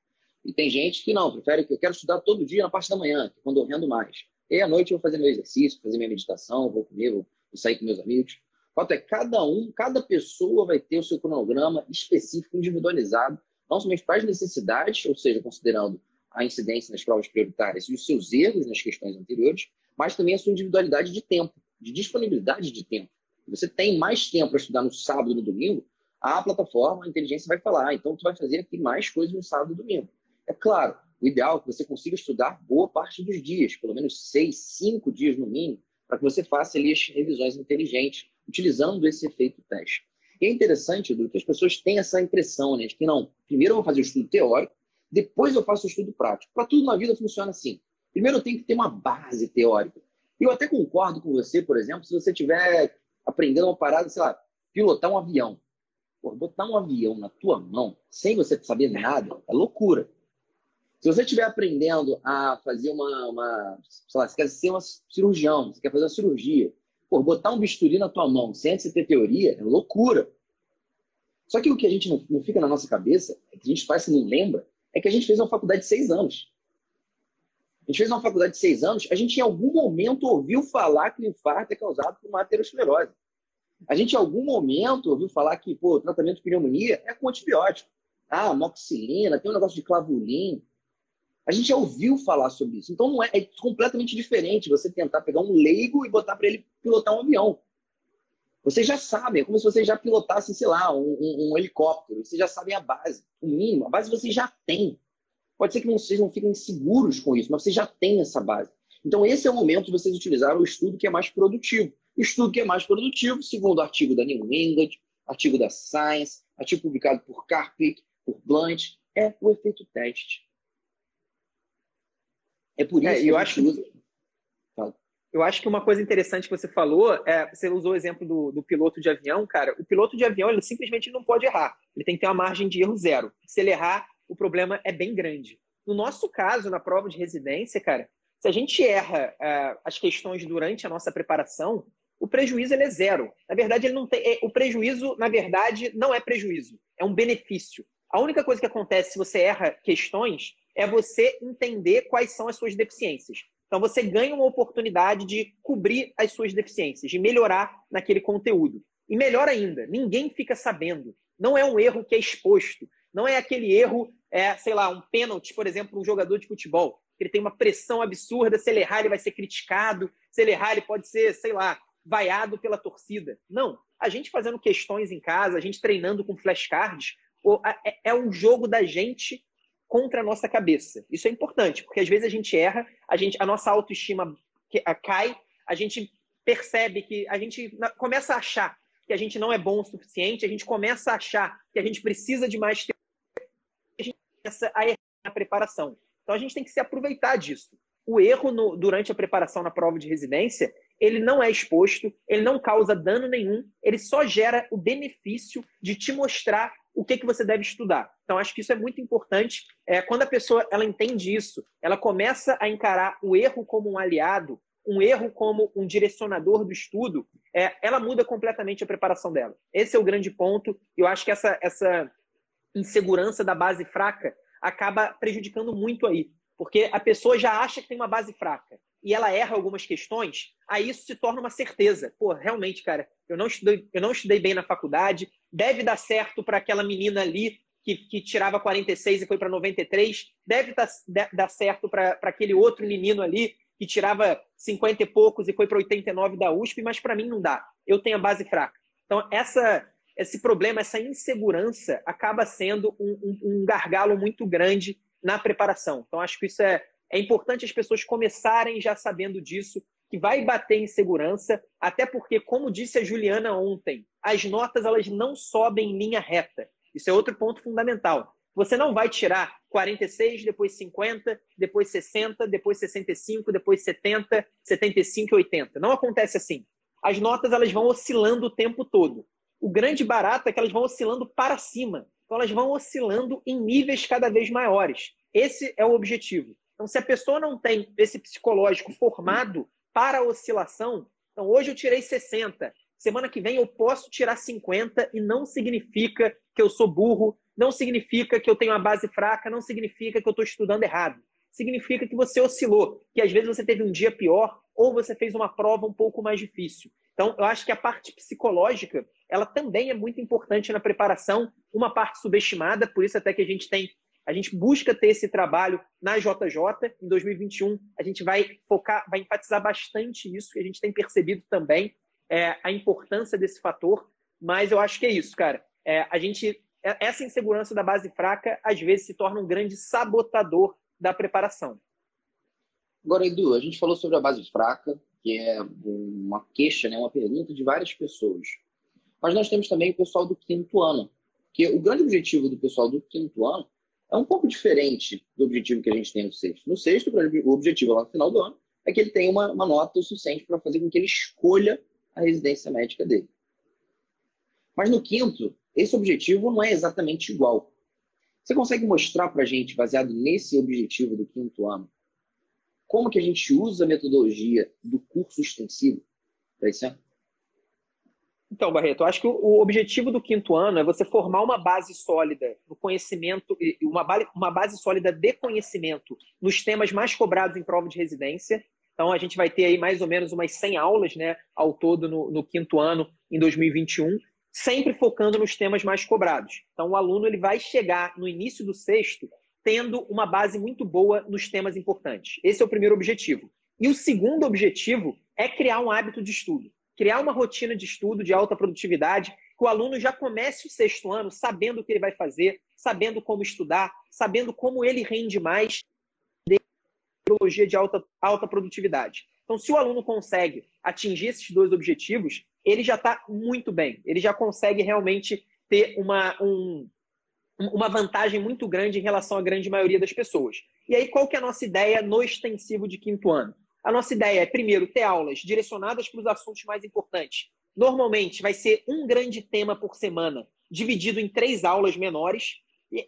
E tem gente que não, prefere que eu quero estudar todo dia na parte da manhã, que é quando eu rendo mais. E à noite eu vou fazer meu exercício, fazer minha meditação, vou comer, vou, sair com meus amigos. O fato é cada um, cada pessoa vai ter o seu cronograma específico, individualizado, não somente para as necessidades, ou seja, considerando a incidência nas provas prioritárias e os seus erros nas questões anteriores, mas também a sua individualidade de tempo, de disponibilidade de tempo. Você tem mais tempo para estudar no sábado e no domingo, a plataforma, a inteligência vai falar, ah, então tu vai fazer aqui mais coisas no sábado e domingo. É claro, o ideal é que você consiga estudar boa parte dos dias, pelo menos seis, cinco dias no mínimo, para que você faça ali as revisões inteligentes, utilizando esse efeito teste. E é interessante, Edu, que as pessoas têm essa impressão, né, de que não, primeiro eu vou fazer o estudo teórico, depois eu faço o estudo prático. Para tudo na vida funciona assim. Primeiro tenho que ter uma base teórica. Eu até concordo com você, por exemplo, se você estiver aprendendo uma parada, sei lá, pilotar um avião. Pô, botar um avião na tua mão, sem você saber nada, é loucura. Se você estiver aprendendo a fazer uma, uma lá, você quer ser um cirurgião, você quer fazer uma cirurgia, pô, botar um bisturi na tua mão sem você ter teoria é loucura. Só que o que a gente não, não fica na nossa cabeça, é que a gente faz e não lembra, é que a gente fez uma faculdade de seis anos. Gente fez uma faculdade de seis anos, a gente em algum momento ouviu falar que o infarto é causado por uma aterosclerose. A gente, em algum momento, ouviu falar que pô, o tratamento de pneumonia é com antibiótico. Ah, moxilina, tem um negócio de clavulin. A gente já ouviu falar sobre isso. Então, não é, é completamente diferente você tentar pegar um leigo e botar para ele pilotar um avião. Vocês já sabem, é como se vocês já pilotassem, sei lá, um, um, um helicóptero. Vocês já sabem a base, o mínimo. A base vocês já têm. Pode ser que vocês não fiquem seguros com isso, mas vocês já têm essa base. Então, esse é o momento de vocês utilizar o estudo que é mais produtivo. O estudo que é mais produtivo, segundo o artigo da New England, artigo da Science, artigo publicado por Carpick, por Blunt, é o efeito teste. É por é, isso é, que eu acho usa... Eu acho que uma coisa interessante que você falou é, você usou o exemplo do, do, piloto de avião, cara. O piloto de avião ele simplesmente não pode errar. Ele tem que ter uma margem de erro zero. Se ele errar, o problema é bem grande. No nosso caso, na prova de residência, cara, se a gente erra uh, as questões durante a nossa preparação, o prejuízo é zero. Na verdade, ele não tem. É, o prejuízo, na verdade, não é prejuízo, é um benefício. A única coisa que acontece se você erra questões é você entender quais são as suas deficiências. Então você ganha uma oportunidade de cobrir as suas deficiências, de melhorar naquele conteúdo. E melhor ainda, ninguém fica sabendo. Não é um erro que é exposto. Não é aquele erro, é, sei lá, um pênalti, por exemplo, um jogador de futebol ele tem uma pressão absurda, se ele errar, ele vai ser criticado, se ele errar, ele pode ser, sei lá, vaiado pela torcida. Não. A gente fazendo questões em casa, a gente treinando com flashcards, é, é um jogo da gente contra a nossa cabeça. Isso é importante, porque às vezes a gente erra, a, gente, a nossa autoestima cai, a gente percebe que a gente começa a achar que a gente não é bom o suficiente, a gente começa a achar que a gente precisa de mais tempo, a gente começa a errar na preparação. Então a gente tem que se aproveitar disso. O erro no, durante a preparação na prova de residência, ele não é exposto, ele não causa dano nenhum, ele só gera o benefício de te mostrar o que, que você deve estudar. Então, acho que isso é muito importante. É, quando a pessoa ela entende isso, ela começa a encarar o erro como um aliado, um erro como um direcionador do estudo, é, ela muda completamente a preparação dela. Esse é o grande ponto. Eu acho que essa, essa insegurança da base fraca acaba prejudicando muito aí. Porque a pessoa já acha que tem uma base fraca e ela erra algumas questões, aí isso se torna uma certeza. Pô, realmente, cara, eu não estudei, eu não estudei bem na faculdade, deve dar certo para aquela menina ali que, que, tirava 46 e foi para 93, deve dar, dar certo para aquele outro menino ali que tirava 50 e poucos e foi para 89 da USP, mas para mim não dá. Eu tenho a base fraca. Então, essa esse problema, essa insegurança, acaba sendo um, um, um gargalo muito grande na preparação. Então, acho que isso é, é importante as pessoas começarem já sabendo disso, que vai bater insegurança, até porque, como disse a Juliana ontem, as notas elas não sobem em linha reta. Isso é outro ponto fundamental. Você não vai tirar 46, depois 50, depois 60, depois 65, depois 70, 75 e 80. Não acontece assim. As notas elas vão oscilando o tempo todo o grande barato é que elas vão oscilando para cima. Então, elas vão oscilando em níveis cada vez maiores. Esse é o objetivo. Então, se a pessoa não tem esse psicológico formado para a oscilação, então hoje eu tirei 60, semana que vem eu posso tirar 50 e não significa que eu sou burro, não significa que eu tenho uma base fraca, não significa que eu estou estudando errado. Significa que você oscilou, que às vezes você teve um dia pior ou você fez uma prova um pouco mais difícil. Então, eu acho que a parte psicológica, ela também é muito importante na preparação, uma parte subestimada, por isso até que a gente tem, a gente busca ter esse trabalho na JJ. Em 2021, a gente vai focar, vai enfatizar bastante isso, que a gente tem percebido também é, a importância desse fator. Mas eu acho que é isso, cara. É, a gente, é, essa insegurança da base fraca, às vezes, se torna um grande sabotador da preparação. Agora, Edu, a gente falou sobre a base fraca, que é uma queixa, né, uma pergunta de várias pessoas. Mas nós temos também o pessoal do quinto ano, que o grande objetivo do pessoal do quinto ano é um pouco diferente do objetivo que a gente tem no sexto. No sexto, o objetivo lá no final do ano é que ele tenha uma, uma nota o suficiente para fazer com que ele escolha a residência médica dele. Mas no quinto, esse objetivo não é exatamente igual. Você consegue mostrar para a gente, baseado nesse objetivo do quinto ano, como que a gente usa a metodologia do curso extensivo para esse ano? Então, Barreto, eu acho que o objetivo do quinto ano é você formar uma base sólida no conhecimento, uma base sólida de conhecimento nos temas mais cobrados em prova de residência. Então, a gente vai ter aí mais ou menos umas 100 aulas né, ao todo no, no quinto ano, em 2021, sempre focando nos temas mais cobrados. Então, o aluno ele vai chegar no início do sexto tendo uma base muito boa nos temas importantes. Esse é o primeiro objetivo. E o segundo objetivo é criar um hábito de estudo criar uma rotina de estudo de alta produtividade, que o aluno já comece o sexto ano sabendo o que ele vai fazer, sabendo como estudar, sabendo como ele rende mais de metodologia de alta, alta produtividade. Então, se o aluno consegue atingir esses dois objetivos, ele já está muito bem. Ele já consegue realmente ter uma, um, uma vantagem muito grande em relação à grande maioria das pessoas. E aí, qual que é a nossa ideia no extensivo de quinto ano? A nossa ideia é, primeiro, ter aulas direcionadas para os assuntos mais importantes. Normalmente vai ser um grande tema por semana, dividido em três aulas menores,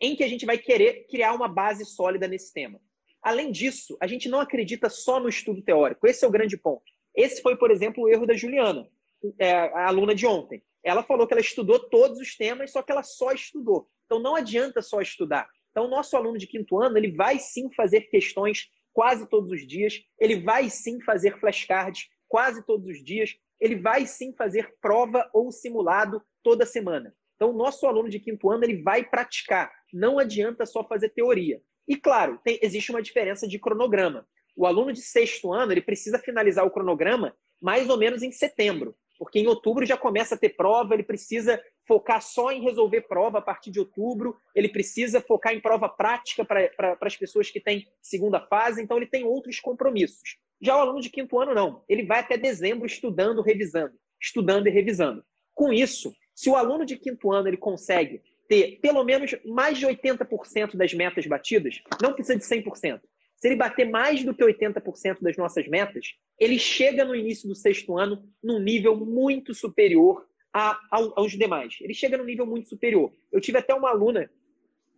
em que a gente vai querer criar uma base sólida nesse tema. Além disso, a gente não acredita só no estudo teórico. Esse é o grande ponto. Esse foi, por exemplo, o erro da Juliana, é, a aluna de ontem. Ela falou que ela estudou todos os temas, só que ela só estudou. Então não adianta só estudar. Então, o nosso aluno de quinto ano, ele vai sim fazer questões quase todos os dias, ele vai sim fazer flashcards quase todos os dias, ele vai sim fazer prova ou simulado toda semana. Então, o nosso aluno de quinto ano ele vai praticar, não adianta só fazer teoria. E claro, tem, existe uma diferença de cronograma. O aluno de sexto ano ele precisa finalizar o cronograma mais ou menos em setembro, porque em outubro já começa a ter prova, ele precisa focar só em resolver prova a partir de outubro, ele precisa focar em prova prática para as pessoas que têm segunda fase, então ele tem outros compromissos. Já o aluno de quinto ano, não. Ele vai até dezembro estudando, revisando, estudando e revisando. Com isso, se o aluno de quinto ano ele consegue ter pelo menos mais de 80% das metas batidas, não precisa de 100%. Se ele bater mais do que 80% das nossas metas, ele chega no início do sexto ano num nível muito superior a, aos demais. Ele chega num nível muito superior. Eu tive até uma aluna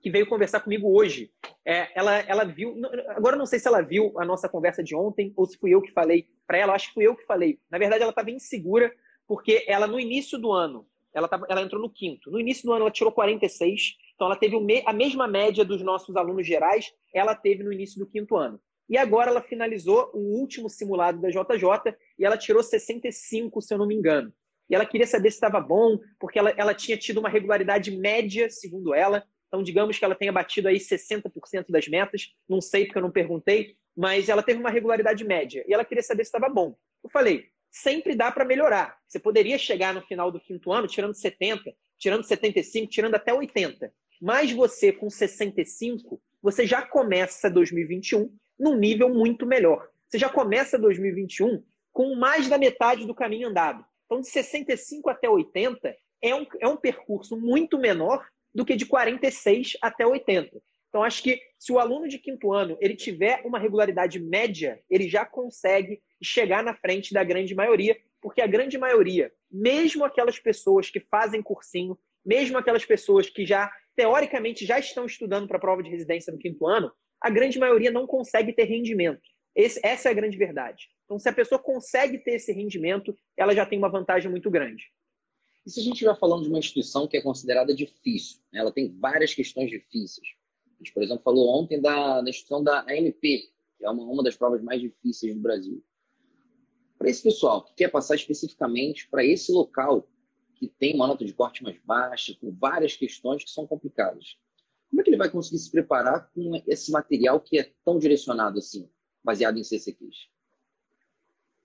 que veio conversar comigo hoje. É, ela, ela viu, agora não sei se ela viu a nossa conversa de ontem ou se fui eu que falei para ela. Acho que fui eu que falei. Na verdade, ela estava insegura porque ela no início do ano, ela, tava, ela entrou no quinto. No início do ano, ela tirou 46. Então, ela teve a mesma média dos nossos alunos gerais. Ela teve no início do quinto ano. E agora ela finalizou o último simulado da JJ e ela tirou 65, se eu não me engano e ela queria saber se estava bom, porque ela, ela tinha tido uma regularidade média, segundo ela. Então, digamos que ela tenha batido aí 60% das metas, não sei porque eu não perguntei, mas ela teve uma regularidade média e ela queria saber se estava bom. Eu falei, sempre dá para melhorar. Você poderia chegar no final do quinto ano tirando 70, tirando 75, tirando até 80. Mas você com 65, você já começa 2021 num nível muito melhor. Você já começa 2021 com mais da metade do caminho andado. Então, de 65 até 80 é um, é um percurso muito menor do que de 46 até 80. Então, acho que se o aluno de quinto ano ele tiver uma regularidade média, ele já consegue chegar na frente da grande maioria, porque a grande maioria, mesmo aquelas pessoas que fazem cursinho, mesmo aquelas pessoas que já, teoricamente, já estão estudando para a prova de residência no quinto ano, a grande maioria não consegue ter rendimento. Esse, essa é a grande verdade. Então, se a pessoa consegue ter esse rendimento, ela já tem uma vantagem muito grande. E se a gente estiver falando de uma instituição que é considerada difícil, né? ela tem várias questões difíceis. A gente, por exemplo, falou ontem da, da instituição da AMP, que é uma, uma das provas mais difíceis do Brasil. Para esse pessoal que quer passar especificamente para esse local que tem uma nota de corte mais baixa, com várias questões que são complicadas, como é que ele vai conseguir se preparar com esse material que é tão direcionado assim? baseado em CCQs?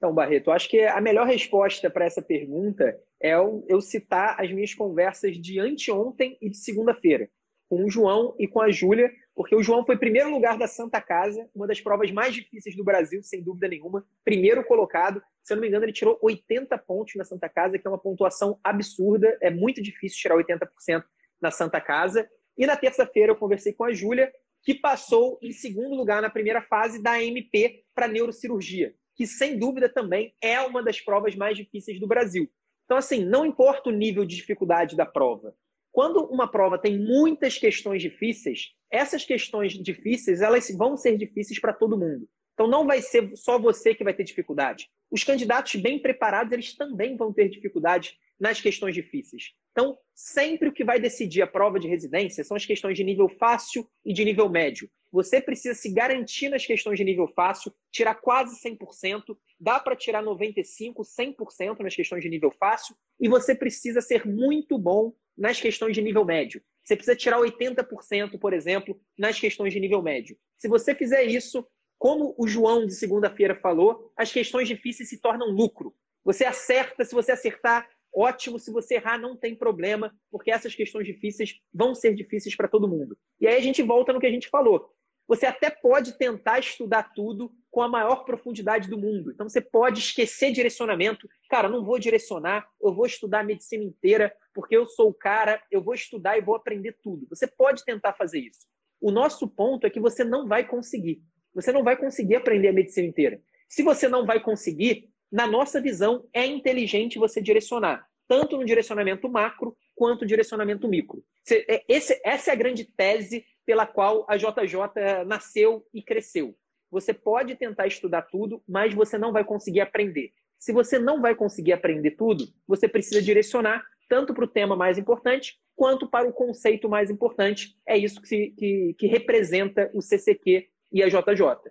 Então, Barreto, acho que a melhor resposta para essa pergunta é eu citar as minhas conversas de anteontem e de segunda-feira, com o João e com a Júlia, porque o João foi primeiro lugar da Santa Casa, uma das provas mais difíceis do Brasil, sem dúvida nenhuma, primeiro colocado. Se eu não me engano, ele tirou 80 pontos na Santa Casa, que é uma pontuação absurda, é muito difícil tirar 80% na Santa Casa. E na terça-feira eu conversei com a Júlia que passou em segundo lugar na primeira fase da AMP para neurocirurgia, que sem dúvida também é uma das provas mais difíceis do Brasil. Então, assim, não importa o nível de dificuldade da prova. Quando uma prova tem muitas questões difíceis, essas questões difíceis elas vão ser difíceis para todo mundo. Então não vai ser só você que vai ter dificuldade. Os candidatos bem preparados, eles também vão ter dificuldade nas questões difíceis. Então, sempre o que vai decidir a prova de residência são as questões de nível fácil e de nível médio. Você precisa se garantir nas questões de nível fácil, tirar quase 100%, dá para tirar 95, 100% nas questões de nível fácil, e você precisa ser muito bom nas questões de nível médio. Você precisa tirar 80%, por exemplo, nas questões de nível médio. Se você fizer isso, como o João de segunda-feira falou, as questões difíceis se tornam lucro. Você acerta, se você acertar, ótimo. Se você errar, não tem problema, porque essas questões difíceis vão ser difíceis para todo mundo. E aí a gente volta no que a gente falou. Você até pode tentar estudar tudo com a maior profundidade do mundo. Então você pode esquecer direcionamento. Cara, não vou direcionar, eu vou estudar a medicina inteira, porque eu sou o cara, eu vou estudar e vou aprender tudo. Você pode tentar fazer isso. O nosso ponto é que você não vai conseguir. Você não vai conseguir aprender a medicina inteira. Se você não vai conseguir, na nossa visão, é inteligente você direcionar, tanto no direcionamento macro quanto no direcionamento micro. É, esse, essa é a grande tese pela qual a JJ nasceu e cresceu. Você pode tentar estudar tudo, mas você não vai conseguir aprender. Se você não vai conseguir aprender tudo, você precisa direcionar tanto para o tema mais importante quanto para o conceito mais importante. É isso que, que, que representa o CCQ e a JJ.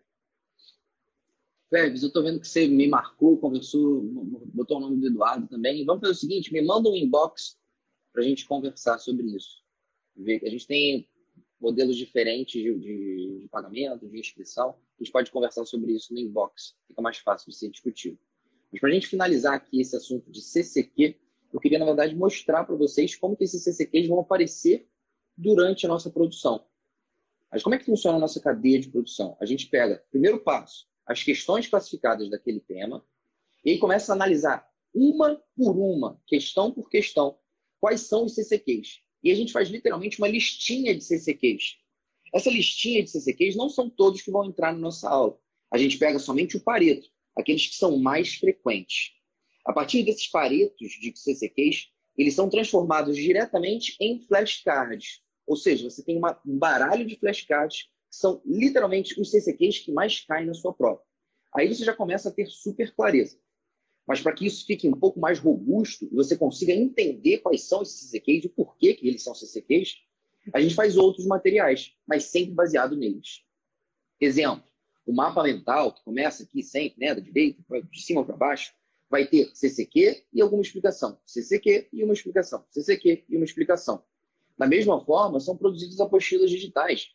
Febs, eu estou vendo que você me marcou, conversou, botou o nome do Eduardo também. Vamos fazer o seguinte: me manda um inbox para a gente conversar sobre isso. A gente tem modelos diferentes de, de, de, pagamento, de inscrição. A gente pode conversar sobre isso no inbox, fica mais fácil de ser discutido. Mas para a gente finalizar aqui esse assunto de CCQ, eu queria, na verdade, mostrar para vocês como que esses CCQs vão aparecer durante a nossa produção. Mas como é que funciona a nossa cadeia de produção? A gente pega, primeiro passo, as questões classificadas daquele tema e aí começa a analisar uma por uma, questão por questão, quais são os CCQs. E a gente faz literalmente uma listinha de CCQs. Essa listinha de CCQs não são todos que vão entrar na nossa aula. A gente pega somente o pareto, aqueles que são mais frequentes. A partir desses paretos de CCQs, eles são transformados diretamente em flashcards. Ou seja, você tem uma, um baralho de flashcards que são literalmente os CCQs que mais caem na sua prova. Aí você já começa a ter super clareza. Mas para que isso fique um pouco mais robusto e você consiga entender quais são esses CCQs e por que, que eles são CCQs, a gente faz outros materiais, mas sempre baseado neles. Exemplo, o mapa mental, que começa aqui sempre, né, da direita, de cima para baixo, vai ter CCQ e alguma explicação. CCQ e uma explicação. CCQ e uma explicação. Da mesma forma, são produzidas apostilas digitais.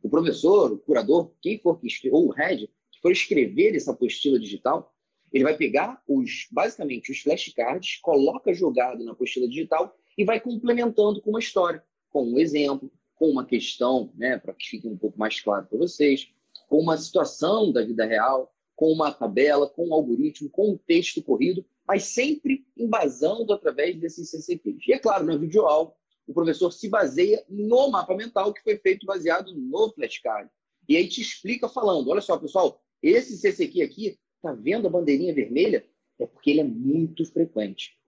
O professor, o curador, quem for que ou o head, que for escrever essa apostila digital, ele vai pegar os, basicamente os flashcards, coloca jogado na apostila digital e vai complementando com uma história, com um exemplo, com uma questão, né, para que fique um pouco mais claro para vocês, com uma situação da vida real, com uma tabela, com um algoritmo, com um texto corrido, mas sempre embasando através desses CCPs. E é claro, na videoaula, o professor se baseia no mapa mental que foi feito baseado no flashcard. E aí te explica falando, olha só, pessoal, esse CCQ aqui Está vendo a bandeirinha vermelha? É porque ele é muito frequente.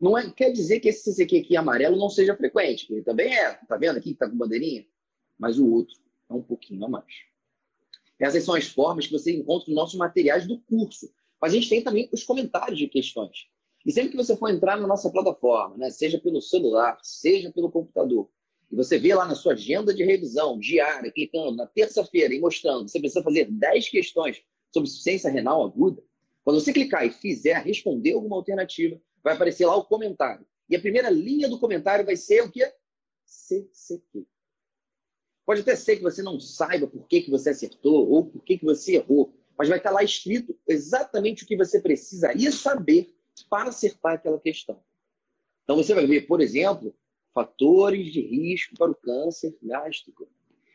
Não é, quer dizer que esse CCQ aqui amarelo não seja frequente. Ele também é. Está vendo aqui que está com bandeirinha? Mas o outro é um pouquinho a mais. Essas são as formas que você encontra nos nossos materiais do curso. Mas a gente tem também os comentários de questões. E sempre que você for entrar na nossa plataforma, né, seja pelo celular, seja pelo computador, e você vê lá na sua agenda de revisão diária, clicando na terça-feira e mostrando, você precisa fazer 10 questões sobre insuficiência renal aguda, quando você clicar e fizer responder alguma alternativa, vai aparecer lá o comentário. E a primeira linha do comentário vai ser o quê? CCQ. Pode até ser que você não saiba por que, que você acertou ou por que, que você errou, mas vai estar lá escrito exatamente o que você precisaria saber para acertar aquela questão. Então você vai ver, por exemplo, fatores de risco para o câncer gástrico.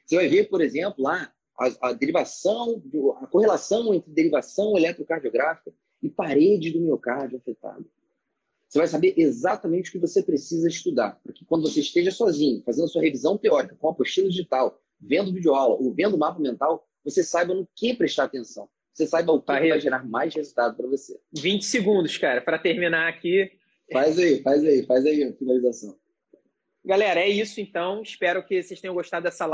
Você vai ver, por exemplo, lá a, a derivação, a correlação entre derivação eletrocardiográfica e parede do miocárdio afetada. Você vai saber exatamente o que você precisa estudar, para que quando você esteja sozinho, fazendo sua revisão teórica, com apostila digital, vendo videoaula ou vendo mapa mental, você saiba no que prestar atenção. Você saiba o que vai gerar mais resultado para você. 20 segundos, cara, para terminar aqui. Faz aí, faz aí, faz aí a finalização. Galera, é isso então. Espero que vocês tenham gostado dessa live.